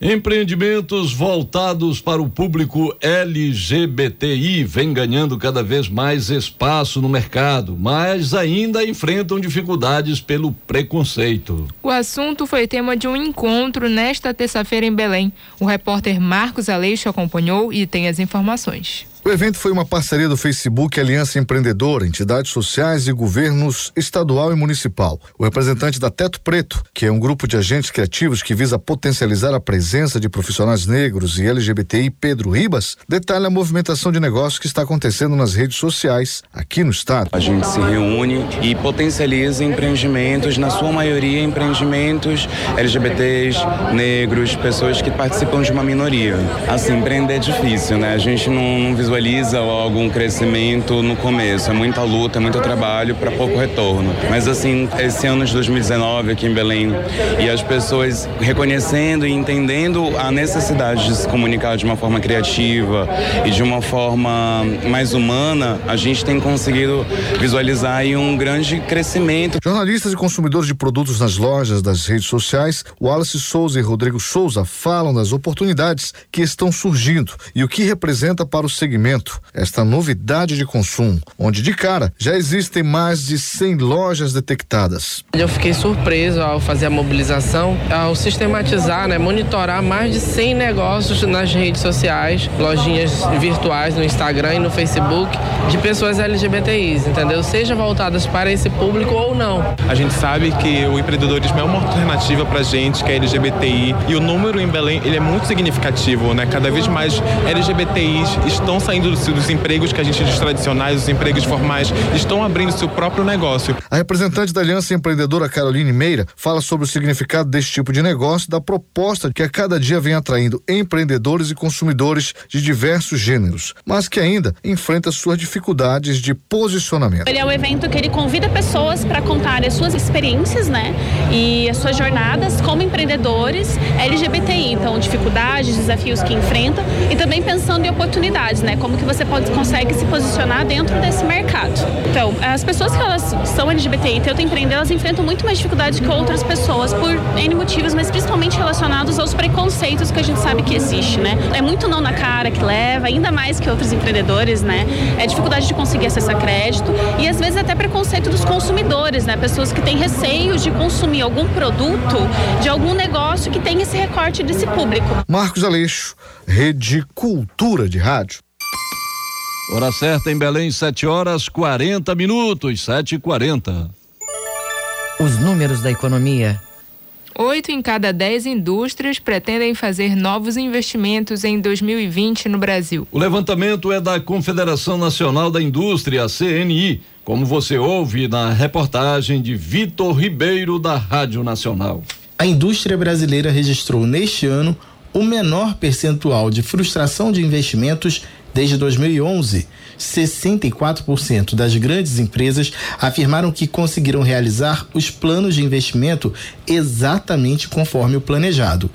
Empreendimentos voltados para o público LGBTI vêm ganhando cada vez mais espaço no mercado, mas ainda enfrentam dificuldades pelo preconceito. O assunto foi tema de um encontro nesta terça-feira em Belém. O repórter Marcos Aleixo acompanhou e tem as informações. O evento foi uma parceria do Facebook Aliança Empreendedora, entidades sociais e governos estadual e municipal. O representante da Teto Preto, que é um grupo de agentes criativos que visa potencializar a presença de profissionais negros e LGBTI, Pedro Ribas, detalha a movimentação de negócios que está acontecendo nas redes sociais aqui no estado. A gente se reúne e potencializa empreendimentos, na sua maioria empreendimentos LGBTs, negros, pessoas que participam de uma minoria. Assim, empreender é difícil, né? A gente não, não visualiza visualiza algum crescimento no começo. É muita luta, é muito trabalho para pouco retorno. Mas assim, esse ano de 2019 aqui em Belém e as pessoas reconhecendo e entendendo a necessidade de se comunicar de uma forma criativa e de uma forma mais humana, a gente tem conseguido visualizar aí um grande crescimento. Jornalistas e consumidores de produtos nas lojas, das redes sociais, Wallace Souza e Rodrigo Souza falam das oportunidades que estão surgindo e o que representa para o segmento esta novidade de consumo, onde de cara já existem mais de 100 lojas detectadas. Eu fiquei surpreso ao fazer a mobilização, ao sistematizar, né, monitorar mais de 100 negócios nas redes sociais, lojinhas virtuais no Instagram e no Facebook de pessoas LGBTIs, entendeu? Seja voltadas para esse público ou não. A gente sabe que o empreendedorismo é uma alternativa para gente que é LGBTI e o número em Belém ele é muito significativo, né? Cada vez mais LGBTIs estão saindo saindo dos, dos empregos que a gente diz tradicionais, os empregos formais, estão abrindo seu próprio negócio. A representante da Aliança Empreendedora Caroline Meira fala sobre o significado desse tipo de negócio, da proposta que a cada dia vem atraindo empreendedores e consumidores de diversos gêneros, mas que ainda enfrenta suas dificuldades de posicionamento. Ele é um evento que ele convida pessoas para contar as suas experiências, né, e as suas jornadas como empreendedores LGBTI, então dificuldades, desafios que enfrentam e também pensando em oportunidades, né, como que você pode, consegue se posicionar dentro desse mercado. Então, as pessoas que elas são LGBTI e tentam empreender, elas enfrentam muito mais dificuldade que outras pessoas por N motivos, mas principalmente relacionados aos preconceitos que a gente sabe que existe, né? É muito não na cara que leva, ainda mais que outros empreendedores, né? É dificuldade de conseguir acessar crédito e às vezes até preconceito dos consumidores, né? Pessoas que têm receios de consumir algum produto de algum negócio que tem esse recorte desse público. Marcos Aleixo, Rede Cultura de Rádio. Hora certa em Belém, 7 horas 40 minutos, 7 e 40 Os números da economia. Oito em cada dez indústrias pretendem fazer novos investimentos em 2020 no Brasil. O levantamento é da Confederação Nacional da Indústria, CNI, como você ouve na reportagem de Vitor Ribeiro, da Rádio Nacional. A indústria brasileira registrou neste ano o menor percentual de frustração de investimentos Desde 2011, 64% das grandes empresas afirmaram que conseguiram realizar os planos de investimento exatamente conforme o planejado.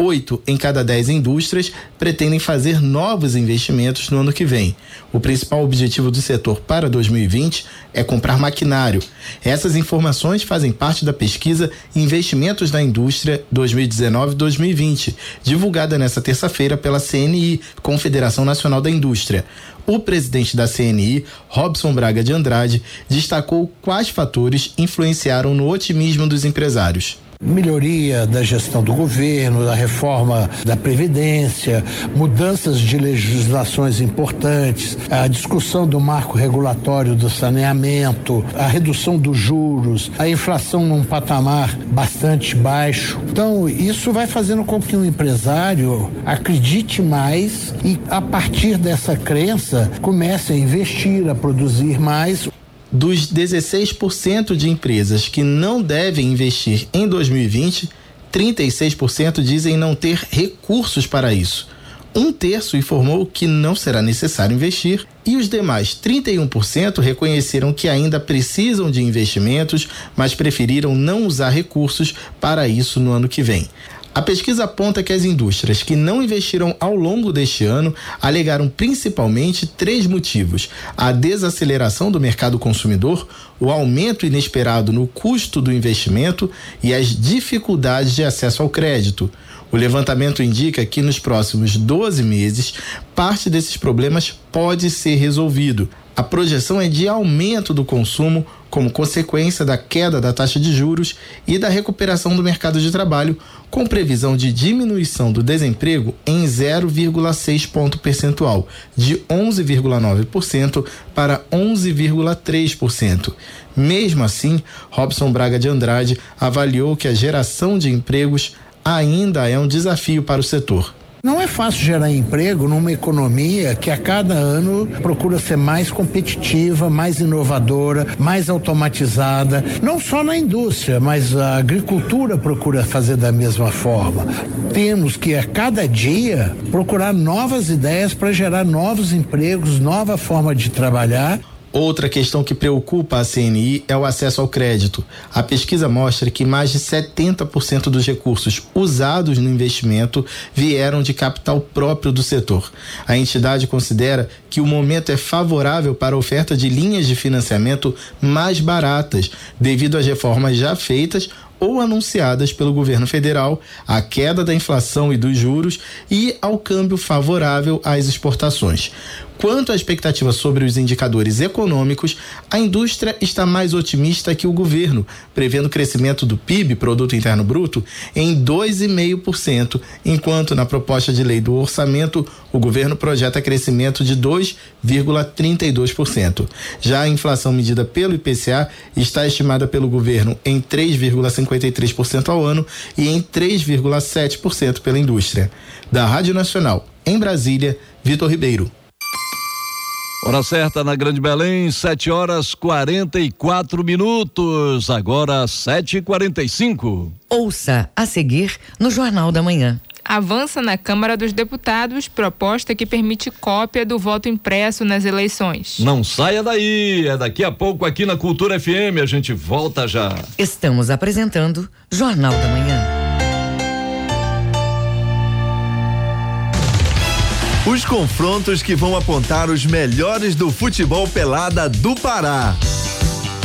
Oito em cada dez indústrias pretendem fazer novos investimentos no ano que vem. O principal objetivo do setor para 2020 é comprar maquinário. Essas informações fazem parte da pesquisa Investimentos da Indústria 2019-2020, divulgada nesta terça-feira pela CNI, Confederação Nacional da Indústria. O presidente da CNI, Robson Braga de Andrade, destacou quais fatores influenciaram no otimismo dos empresários melhoria da gestão do governo, da reforma da Previdência, mudanças de legislações importantes, a discussão do marco regulatório do saneamento, a redução dos juros, a inflação num patamar bastante baixo. Então, isso vai fazendo com que o empresário acredite mais e, a partir dessa crença, comece a investir, a produzir mais. Dos 16% de empresas que não devem investir em 2020, 36% dizem não ter recursos para isso. Um terço informou que não será necessário investir e os demais 31% reconheceram que ainda precisam de investimentos, mas preferiram não usar recursos para isso no ano que vem. A pesquisa aponta que as indústrias que não investiram ao longo deste ano alegaram principalmente três motivos: a desaceleração do mercado consumidor, o aumento inesperado no custo do investimento e as dificuldades de acesso ao crédito. O levantamento indica que nos próximos 12 meses, parte desses problemas pode ser resolvido. A projeção é de aumento do consumo como consequência da queda da taxa de juros e da recuperação do mercado de trabalho, com previsão de diminuição do desemprego em 0,6 ponto percentual, de 11,9% para 11,3%. Mesmo assim, Robson Braga de Andrade avaliou que a geração de empregos ainda é um desafio para o setor. Não é fácil gerar emprego numa economia que a cada ano procura ser mais competitiva, mais inovadora, mais automatizada, não só na indústria, mas a agricultura procura fazer da mesma forma. Temos que a cada dia procurar novas ideias para gerar novos empregos, nova forma de trabalhar Outra questão que preocupa a CNI é o acesso ao crédito. A pesquisa mostra que mais de 70% dos recursos usados no investimento vieram de capital próprio do setor. A entidade considera que o momento é favorável para a oferta de linhas de financiamento mais baratas, devido às reformas já feitas ou anunciadas pelo governo federal, à queda da inflação e dos juros e ao câmbio favorável às exportações. Quanto à expectativa sobre os indicadores econômicos, a indústria está mais otimista que o governo, prevendo crescimento do PIB, Produto Interno Bruto, em 2,5%, enquanto na proposta de lei do orçamento, o governo projeta crescimento de 2,32%. Já a inflação medida pelo IPCA está estimada pelo governo em 3,53% ao ano e em 3,7% pela indústria. Da Rádio Nacional, em Brasília, Vitor Ribeiro. Hora certa na Grande Belém, 7 horas 44 minutos. Agora 7h45. Ouça a seguir no Jornal da Manhã. Avança na Câmara dos Deputados proposta que permite cópia do voto impresso nas eleições. Não saia daí, é daqui a pouco aqui na Cultura FM, a gente volta já. Estamos apresentando Jornal da Manhã. Os confrontos que vão apontar os melhores do futebol pelada do Pará.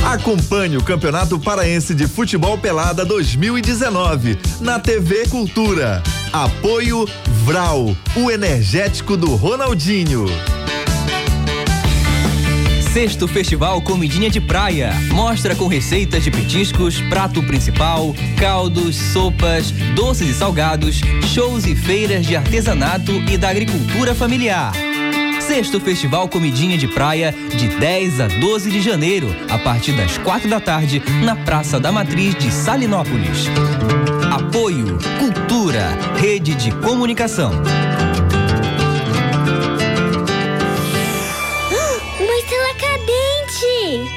Acompanhe o Campeonato Paraense de Futebol Pelada 2019 na TV Cultura. Apoio Vral, o energético do Ronaldinho. Sexto Festival Comidinha de Praia. Mostra com receitas de petiscos, prato principal, caldos, sopas, doces e salgados, shows e feiras de artesanato e da agricultura familiar. Sexto Festival Comidinha de Praia, de 10 a 12 de janeiro, a partir das quatro da tarde, na Praça da Matriz de Salinópolis. Apoio Cultura, Rede de Comunicação.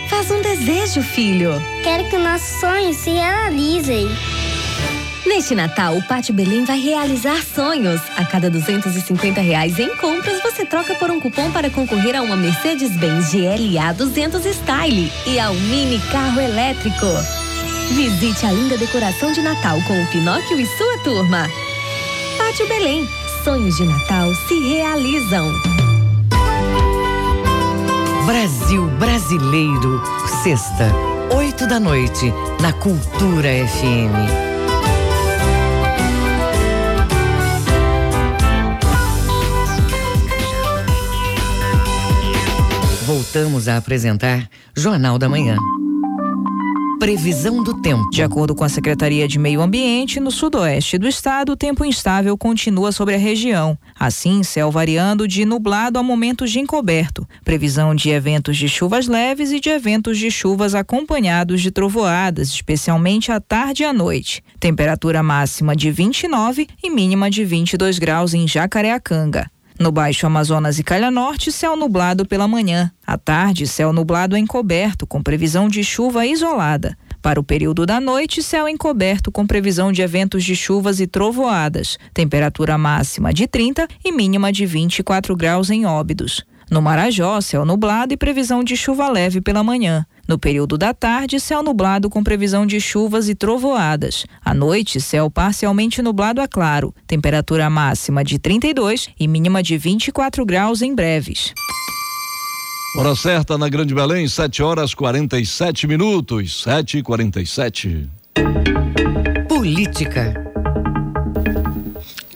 Faz um desejo, filho. Quero que nossos sonhos se realizem. Neste Natal, o Pátio Belém vai realizar sonhos. A cada 250 reais em compras, você troca por um cupom para concorrer a uma Mercedes-Benz GLA 200 Style e a um mini carro elétrico. Visite a linda decoração de Natal com o Pinóquio e sua turma. Pátio Belém. Sonhos de Natal se realizam. Brasil Brasileiro, sexta, oito da noite, na Cultura FM. Voltamos a apresentar Jornal da Manhã. Previsão do tempo. De acordo com a Secretaria de Meio Ambiente, no sudoeste do estado, o tempo instável continua sobre a região. Assim, céu variando de nublado a momentos de encoberto. Previsão de eventos de chuvas leves e de eventos de chuvas acompanhados de trovoadas, especialmente à tarde e à noite. Temperatura máxima de 29 e mínima de 22 graus em Jacareacanga. No Baixo Amazonas e Calha Norte, céu nublado pela manhã. À tarde, céu nublado encoberto, com previsão de chuva isolada. Para o período da noite, céu encoberto com previsão de eventos de chuvas e trovoadas. Temperatura máxima de 30 e mínima de 24 graus em Óbidos. No Marajó, céu nublado e previsão de chuva leve pela manhã. No período da tarde, céu nublado com previsão de chuvas e trovoadas. À noite, céu parcialmente nublado a claro. Temperatura máxima de 32 e mínima de 24 graus em breves. Hora certa na Grande Belém, 7 horas 47 minutos. 7 e 47 Política.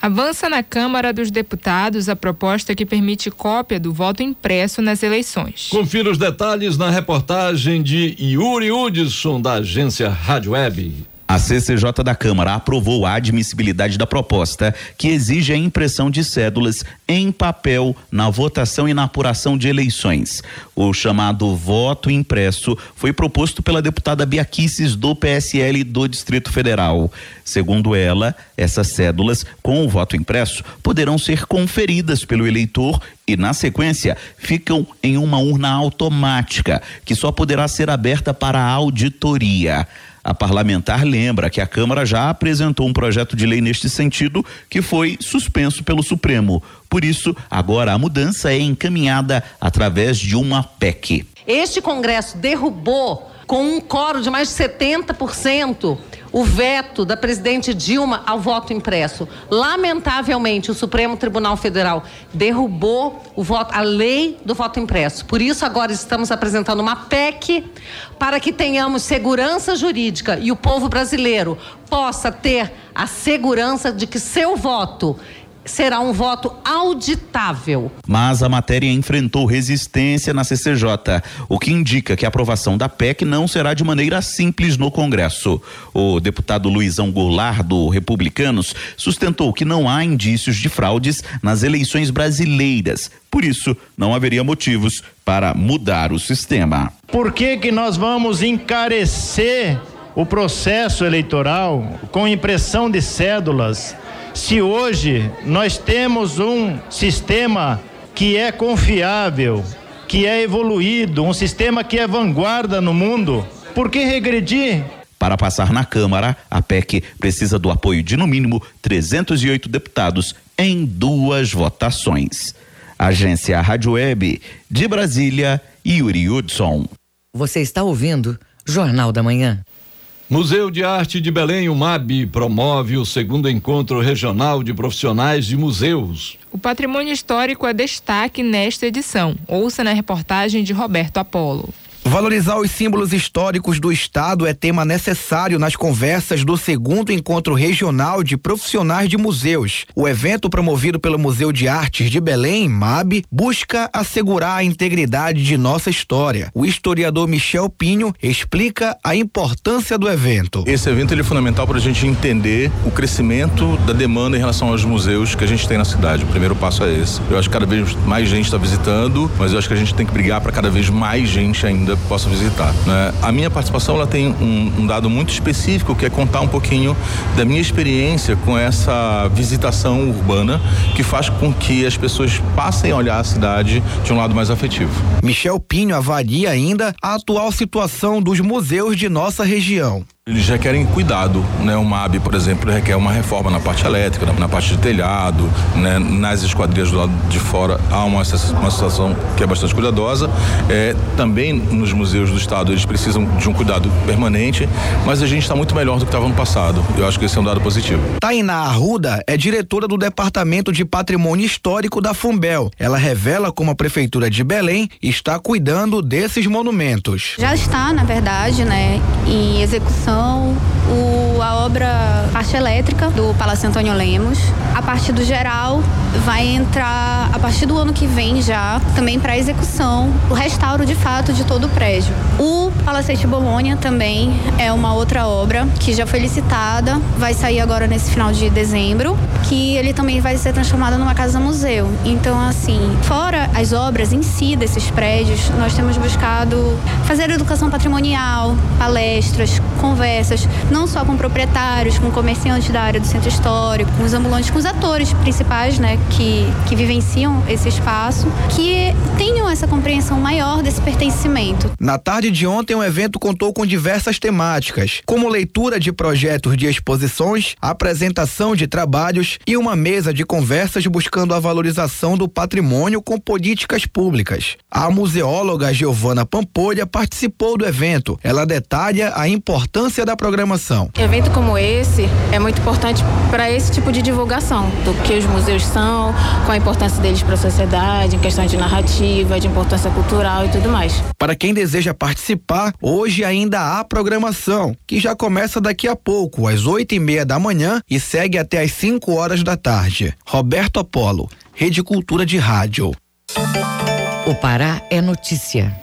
Avança na Câmara dos Deputados a proposta que permite cópia do voto impresso nas eleições. Confira os detalhes na reportagem de Yuri Hudson, da agência Rádio Web. A CCJ da Câmara aprovou a admissibilidade da proposta que exige a impressão de cédulas em papel na votação e na apuração de eleições. O chamado voto impresso foi proposto pela deputada Biaquices do PSL do Distrito Federal. Segundo ela, essas cédulas com o voto impresso poderão ser conferidas pelo eleitor e, na sequência, ficam em uma urna automática que só poderá ser aberta para auditoria. A parlamentar lembra que a Câmara já apresentou um projeto de lei neste sentido que foi suspenso pelo Supremo. Por isso, agora a mudança é encaminhada através de uma PEC. Este Congresso derrubou com um coro de mais de 70% o veto da presidente Dilma ao voto impresso. Lamentavelmente, o Supremo Tribunal Federal derrubou o voto, a lei do voto impresso. Por isso, agora estamos apresentando uma PEC para que tenhamos segurança jurídica e o povo brasileiro possa ter a segurança de que seu voto será um voto auditável. Mas a matéria enfrentou resistência na CCJ, o que indica que a aprovação da PEC não será de maneira simples no Congresso. O deputado Luizão Goulart, do Republicanos, sustentou que não há indícios de fraudes nas eleições brasileiras. Por isso, não haveria motivos para mudar o sistema. Por que que nós vamos encarecer o processo eleitoral com impressão de cédulas? Se hoje nós temos um sistema que é confiável, que é evoluído, um sistema que é vanguarda no mundo, por que regredir? Para passar na Câmara, a PEC precisa do apoio de no mínimo 308 deputados em duas votações. Agência Rádio Web de Brasília, Yuri Hudson. Você está ouvindo Jornal da Manhã. Museu de Arte de Belém, o MAB, promove o segundo encontro regional de profissionais de museus. O patrimônio histórico é destaque nesta edição. Ouça na reportagem de Roberto Apolo. Valorizar os símbolos históricos do Estado é tema necessário nas conversas do segundo encontro regional de profissionais de museus. O evento, promovido pelo Museu de Artes de Belém, MAB, busca assegurar a integridade de nossa história. O historiador Michel Pinho explica a importância do evento. Esse evento é fundamental para a gente entender o crescimento da demanda em relação aos museus que a gente tem na cidade. O primeiro passo é esse. Eu acho que cada vez mais gente está visitando, mas eu acho que a gente tem que brigar para cada vez mais gente ainda possa visitar. Né? A minha participação ela tem um, um, dado muito específico que é contar um pouquinho da minha experiência com essa visitação urbana que faz com que as pessoas passem a olhar a cidade de um lado mais afetivo. Michel Pinho avalia ainda a atual situação dos museus de nossa região. Eles requerem cuidado, né? O MAB, por exemplo, requer uma reforma na parte elétrica, na, na parte de telhado, né? Nas esquadrias do lado de fora há uma, uma situação que é bastante cuidadosa. É, também nos museus do estado eles precisam de um cuidado permanente, mas a gente está muito melhor do que estava no passado. Eu acho que esse é um dado positivo. Tainá Arruda é diretora do Departamento de Patrimônio Histórico da Fumbel. Ela revela como a Prefeitura de Belém está cuidando desses monumentos. Já está, na verdade, né, em execução o, a obra parte elétrica do Palácio Antônio Lemos. A parte do geral vai entrar a partir do ano que vem já, também para execução, o restauro de fato de todo o prédio. O Palacete Bolônia também é uma outra obra que já foi licitada, vai sair agora nesse final de dezembro, que ele também vai ser transformado numa casa museu. Então, assim, fora as obras em si desses prédios, nós temos buscado fazer educação patrimonial, palestras, conversas conversas, não só com proprietários, com comerciantes da área do centro histórico, com os ambulantes, com os atores principais, né, que, que vivenciam esse espaço, que tenham essa compreensão maior desse pertencimento. Na tarde de ontem, o evento contou com diversas temáticas, como leitura de projetos de exposições, apresentação de trabalhos e uma mesa de conversas buscando a valorização do patrimônio com políticas públicas. A museóloga Giovana Pampolha participou do evento. Ela detalha a importância da programação. Evento como esse é muito importante para esse tipo de divulgação do que os museus são, qual a importância deles para a sociedade, em questão de narrativa, de importância cultural e tudo mais. Para quem deseja participar, hoje ainda há programação, que já começa daqui a pouco, às oito e meia da manhã e segue até às 5 horas da tarde. Roberto Apolo, Rede Cultura de Rádio. O Pará é notícia.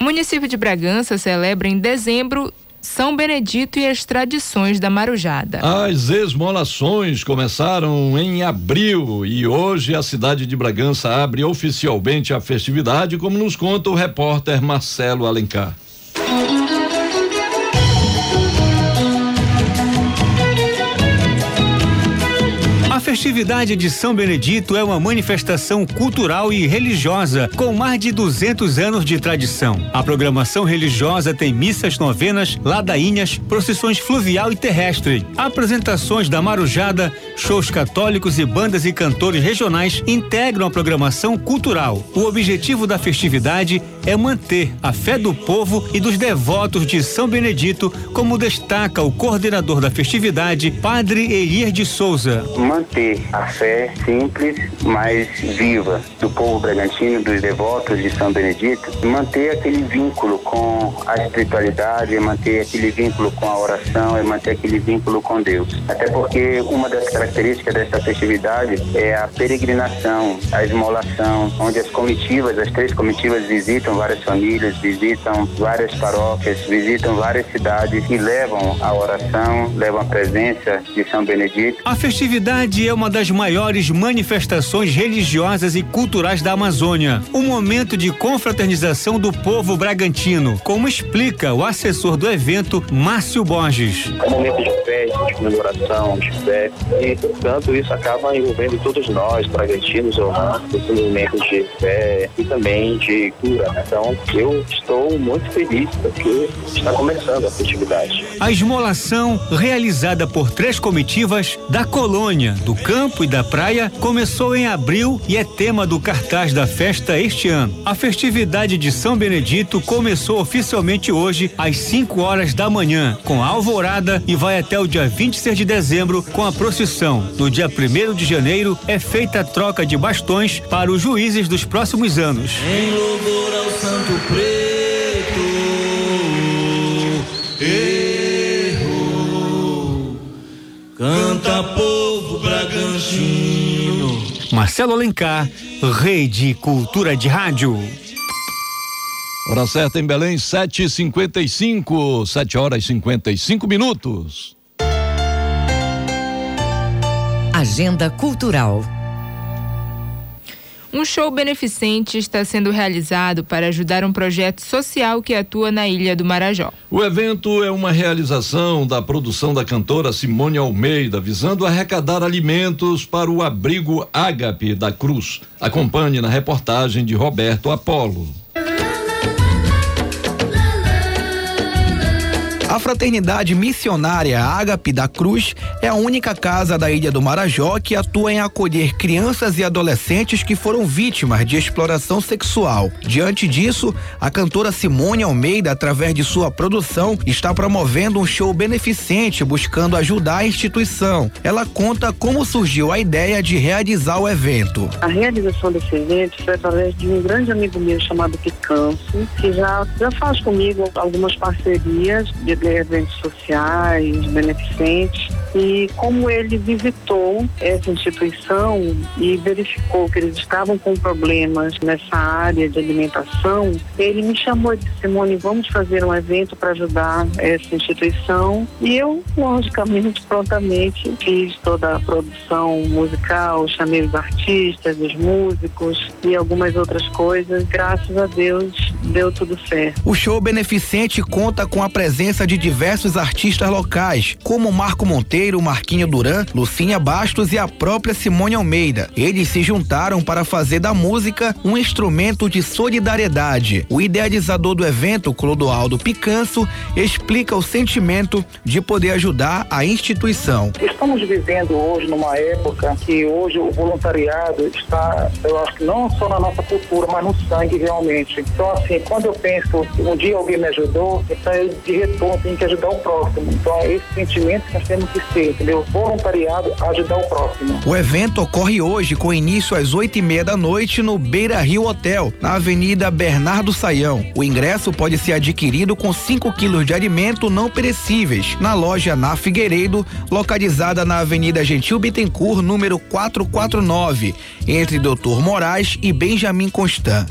O município de Bragança celebra em dezembro são Benedito e as tradições da Marujada. As esmolações começaram em abril e hoje a cidade de Bragança abre oficialmente a festividade, como nos conta o repórter Marcelo Alencar. Festividade de São Benedito é uma manifestação cultural e religiosa com mais de 200 anos de tradição. A programação religiosa tem missas novenas, ladainhas, procissões fluvial e terrestre, apresentações da marujada, shows católicos e bandas e cantores regionais integram a programação cultural. O objetivo da festividade é manter a fé do povo e dos devotos de São Benedito, como destaca o coordenador da festividade, Padre Elias de Souza. Manter a fé simples, mas viva do povo bragantino, dos devotos de São Benedito, manter aquele vínculo com a espiritualidade, manter aquele vínculo com a oração, e manter aquele vínculo com Deus. Até porque uma das características dessa festividade é a peregrinação, a esmolação, onde as comitivas, as três comitivas visitam várias famílias, visitam várias paróquias, visitam várias cidades e levam a oração, levam a presença de São Benedito. A festividade é uma das maiores manifestações religiosas e culturais da Amazônia. Um momento de confraternização do povo bragantino, como explica o assessor do evento, Márcio Borges. É um momento de fé, de comemoração, de fé, e, portanto, isso acaba envolvendo todos nós, bragantinos ou não, esse movimento de fé e também de cura. Então, eu estou muito feliz porque está começando a festividade. A esmolação, realizada por três comitivas da colônia, do campo e da praia começou em abril e é tema do cartaz da festa este ano. A festividade de São Benedito começou oficialmente hoje às 5 horas da manhã, com a alvorada e vai até o dia 26 de dezembro com a procissão. No dia 1 de janeiro é feita a troca de bastões para os juízes dos próximos anos. Em louvor ao Santo Preto. Erro. Canta povo bragantino. Marcelo Alencar, Rei de Cultura de Rádio. Hora certa em Belém, 7 e 55 7 horas e 55 minutos. Agenda Cultural. Um show beneficente está sendo realizado para ajudar um projeto social que atua na Ilha do Marajó. O evento é uma realização da produção da cantora Simone Almeida, visando arrecadar alimentos para o abrigo Ágape da Cruz. Acompanhe na reportagem de Roberto Apolo. Fraternidade Missionária Ágape da Cruz é a única casa da Ilha do Marajó que atua em acolher crianças e adolescentes que foram vítimas de exploração sexual. Diante disso, a cantora Simone Almeida, através de sua produção, está promovendo um show beneficente buscando ajudar a instituição. Ela conta como surgiu a ideia de realizar o evento. A realização desse evento foi através de um grande amigo meu chamado Picanso, que já, já faz comigo algumas parcerias de eventos sociais, beneficentes. E como ele visitou essa instituição e verificou que eles estavam com problemas nessa área de alimentação, ele me chamou e disse, Simone, vamos fazer um evento para ajudar essa instituição. E eu, logicamente, prontamente, fiz toda a produção musical, chamei os artistas, os músicos e algumas outras coisas. Graças a Deus, deu tudo certo. O show beneficente conta com a presença de diversos artistas locais, como Marco Monteiro, Marquinho Duran, Lucinha Bastos e a própria Simone Almeida. Eles se juntaram para fazer da música um instrumento de solidariedade. O idealizador do evento, Clodoaldo Picanço, explica o sentimento de poder ajudar a instituição. Estamos vivendo hoje numa época que hoje o voluntariado está, eu acho não só na nossa cultura, mas no sangue realmente. Então, assim, quando eu penso um dia alguém me ajudou, então eu de retorno tenho que ajudar o próximo. Então, é esse sentimento que nós temos que ter, entendeu? Voluntariado, ajudar o próximo. O evento ocorre hoje com início às oito e meia da noite no Beira Rio Hotel, na Avenida Bernardo Saião. O ingresso pode ser adquirido com 5 quilos de alimento não perecíveis na loja Na Figueiredo, localizada na Avenida Gentil Bittencourt, número 449, entre Doutor Moraes e Benjamin Constant.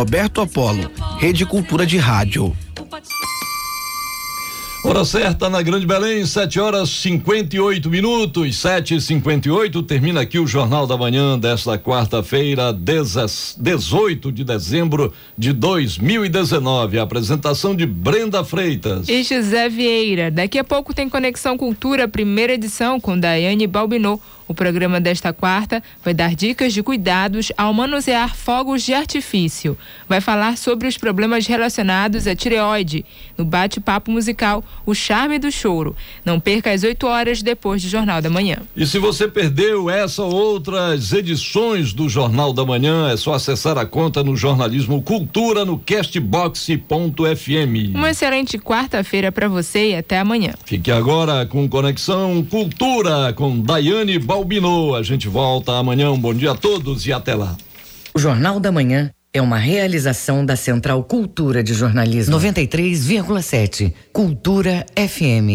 Roberto Apolo, Rede Cultura de Rádio. Hora certa na Grande Belém, 7 horas 58 minutos, 7 e 58 termina aqui o Jornal da Manhã desta quarta-feira, 18 de dezembro de 2019. A apresentação de Brenda Freitas. E José Vieira. Daqui a pouco tem Conexão Cultura, primeira edição, com Daiane Balbinot. O programa desta quarta vai dar dicas de cuidados ao manusear fogos de artifício. Vai falar sobre os problemas relacionados à tireoide. No bate-papo musical, o charme do choro. Não perca às 8 horas depois do Jornal da Manhã. E se você perdeu essa ou outras edições do Jornal da Manhã, é só acessar a conta no Jornalismo Cultura no castbox.fm. Uma excelente quarta-feira para você e até amanhã. Fique agora com Conexão Cultura com Daiane Bal Albino. A gente volta amanhã. Um bom dia a todos e até lá. O Jornal da Manhã é uma realização da Central Cultura de Jornalismo. 93,7. Cultura FM.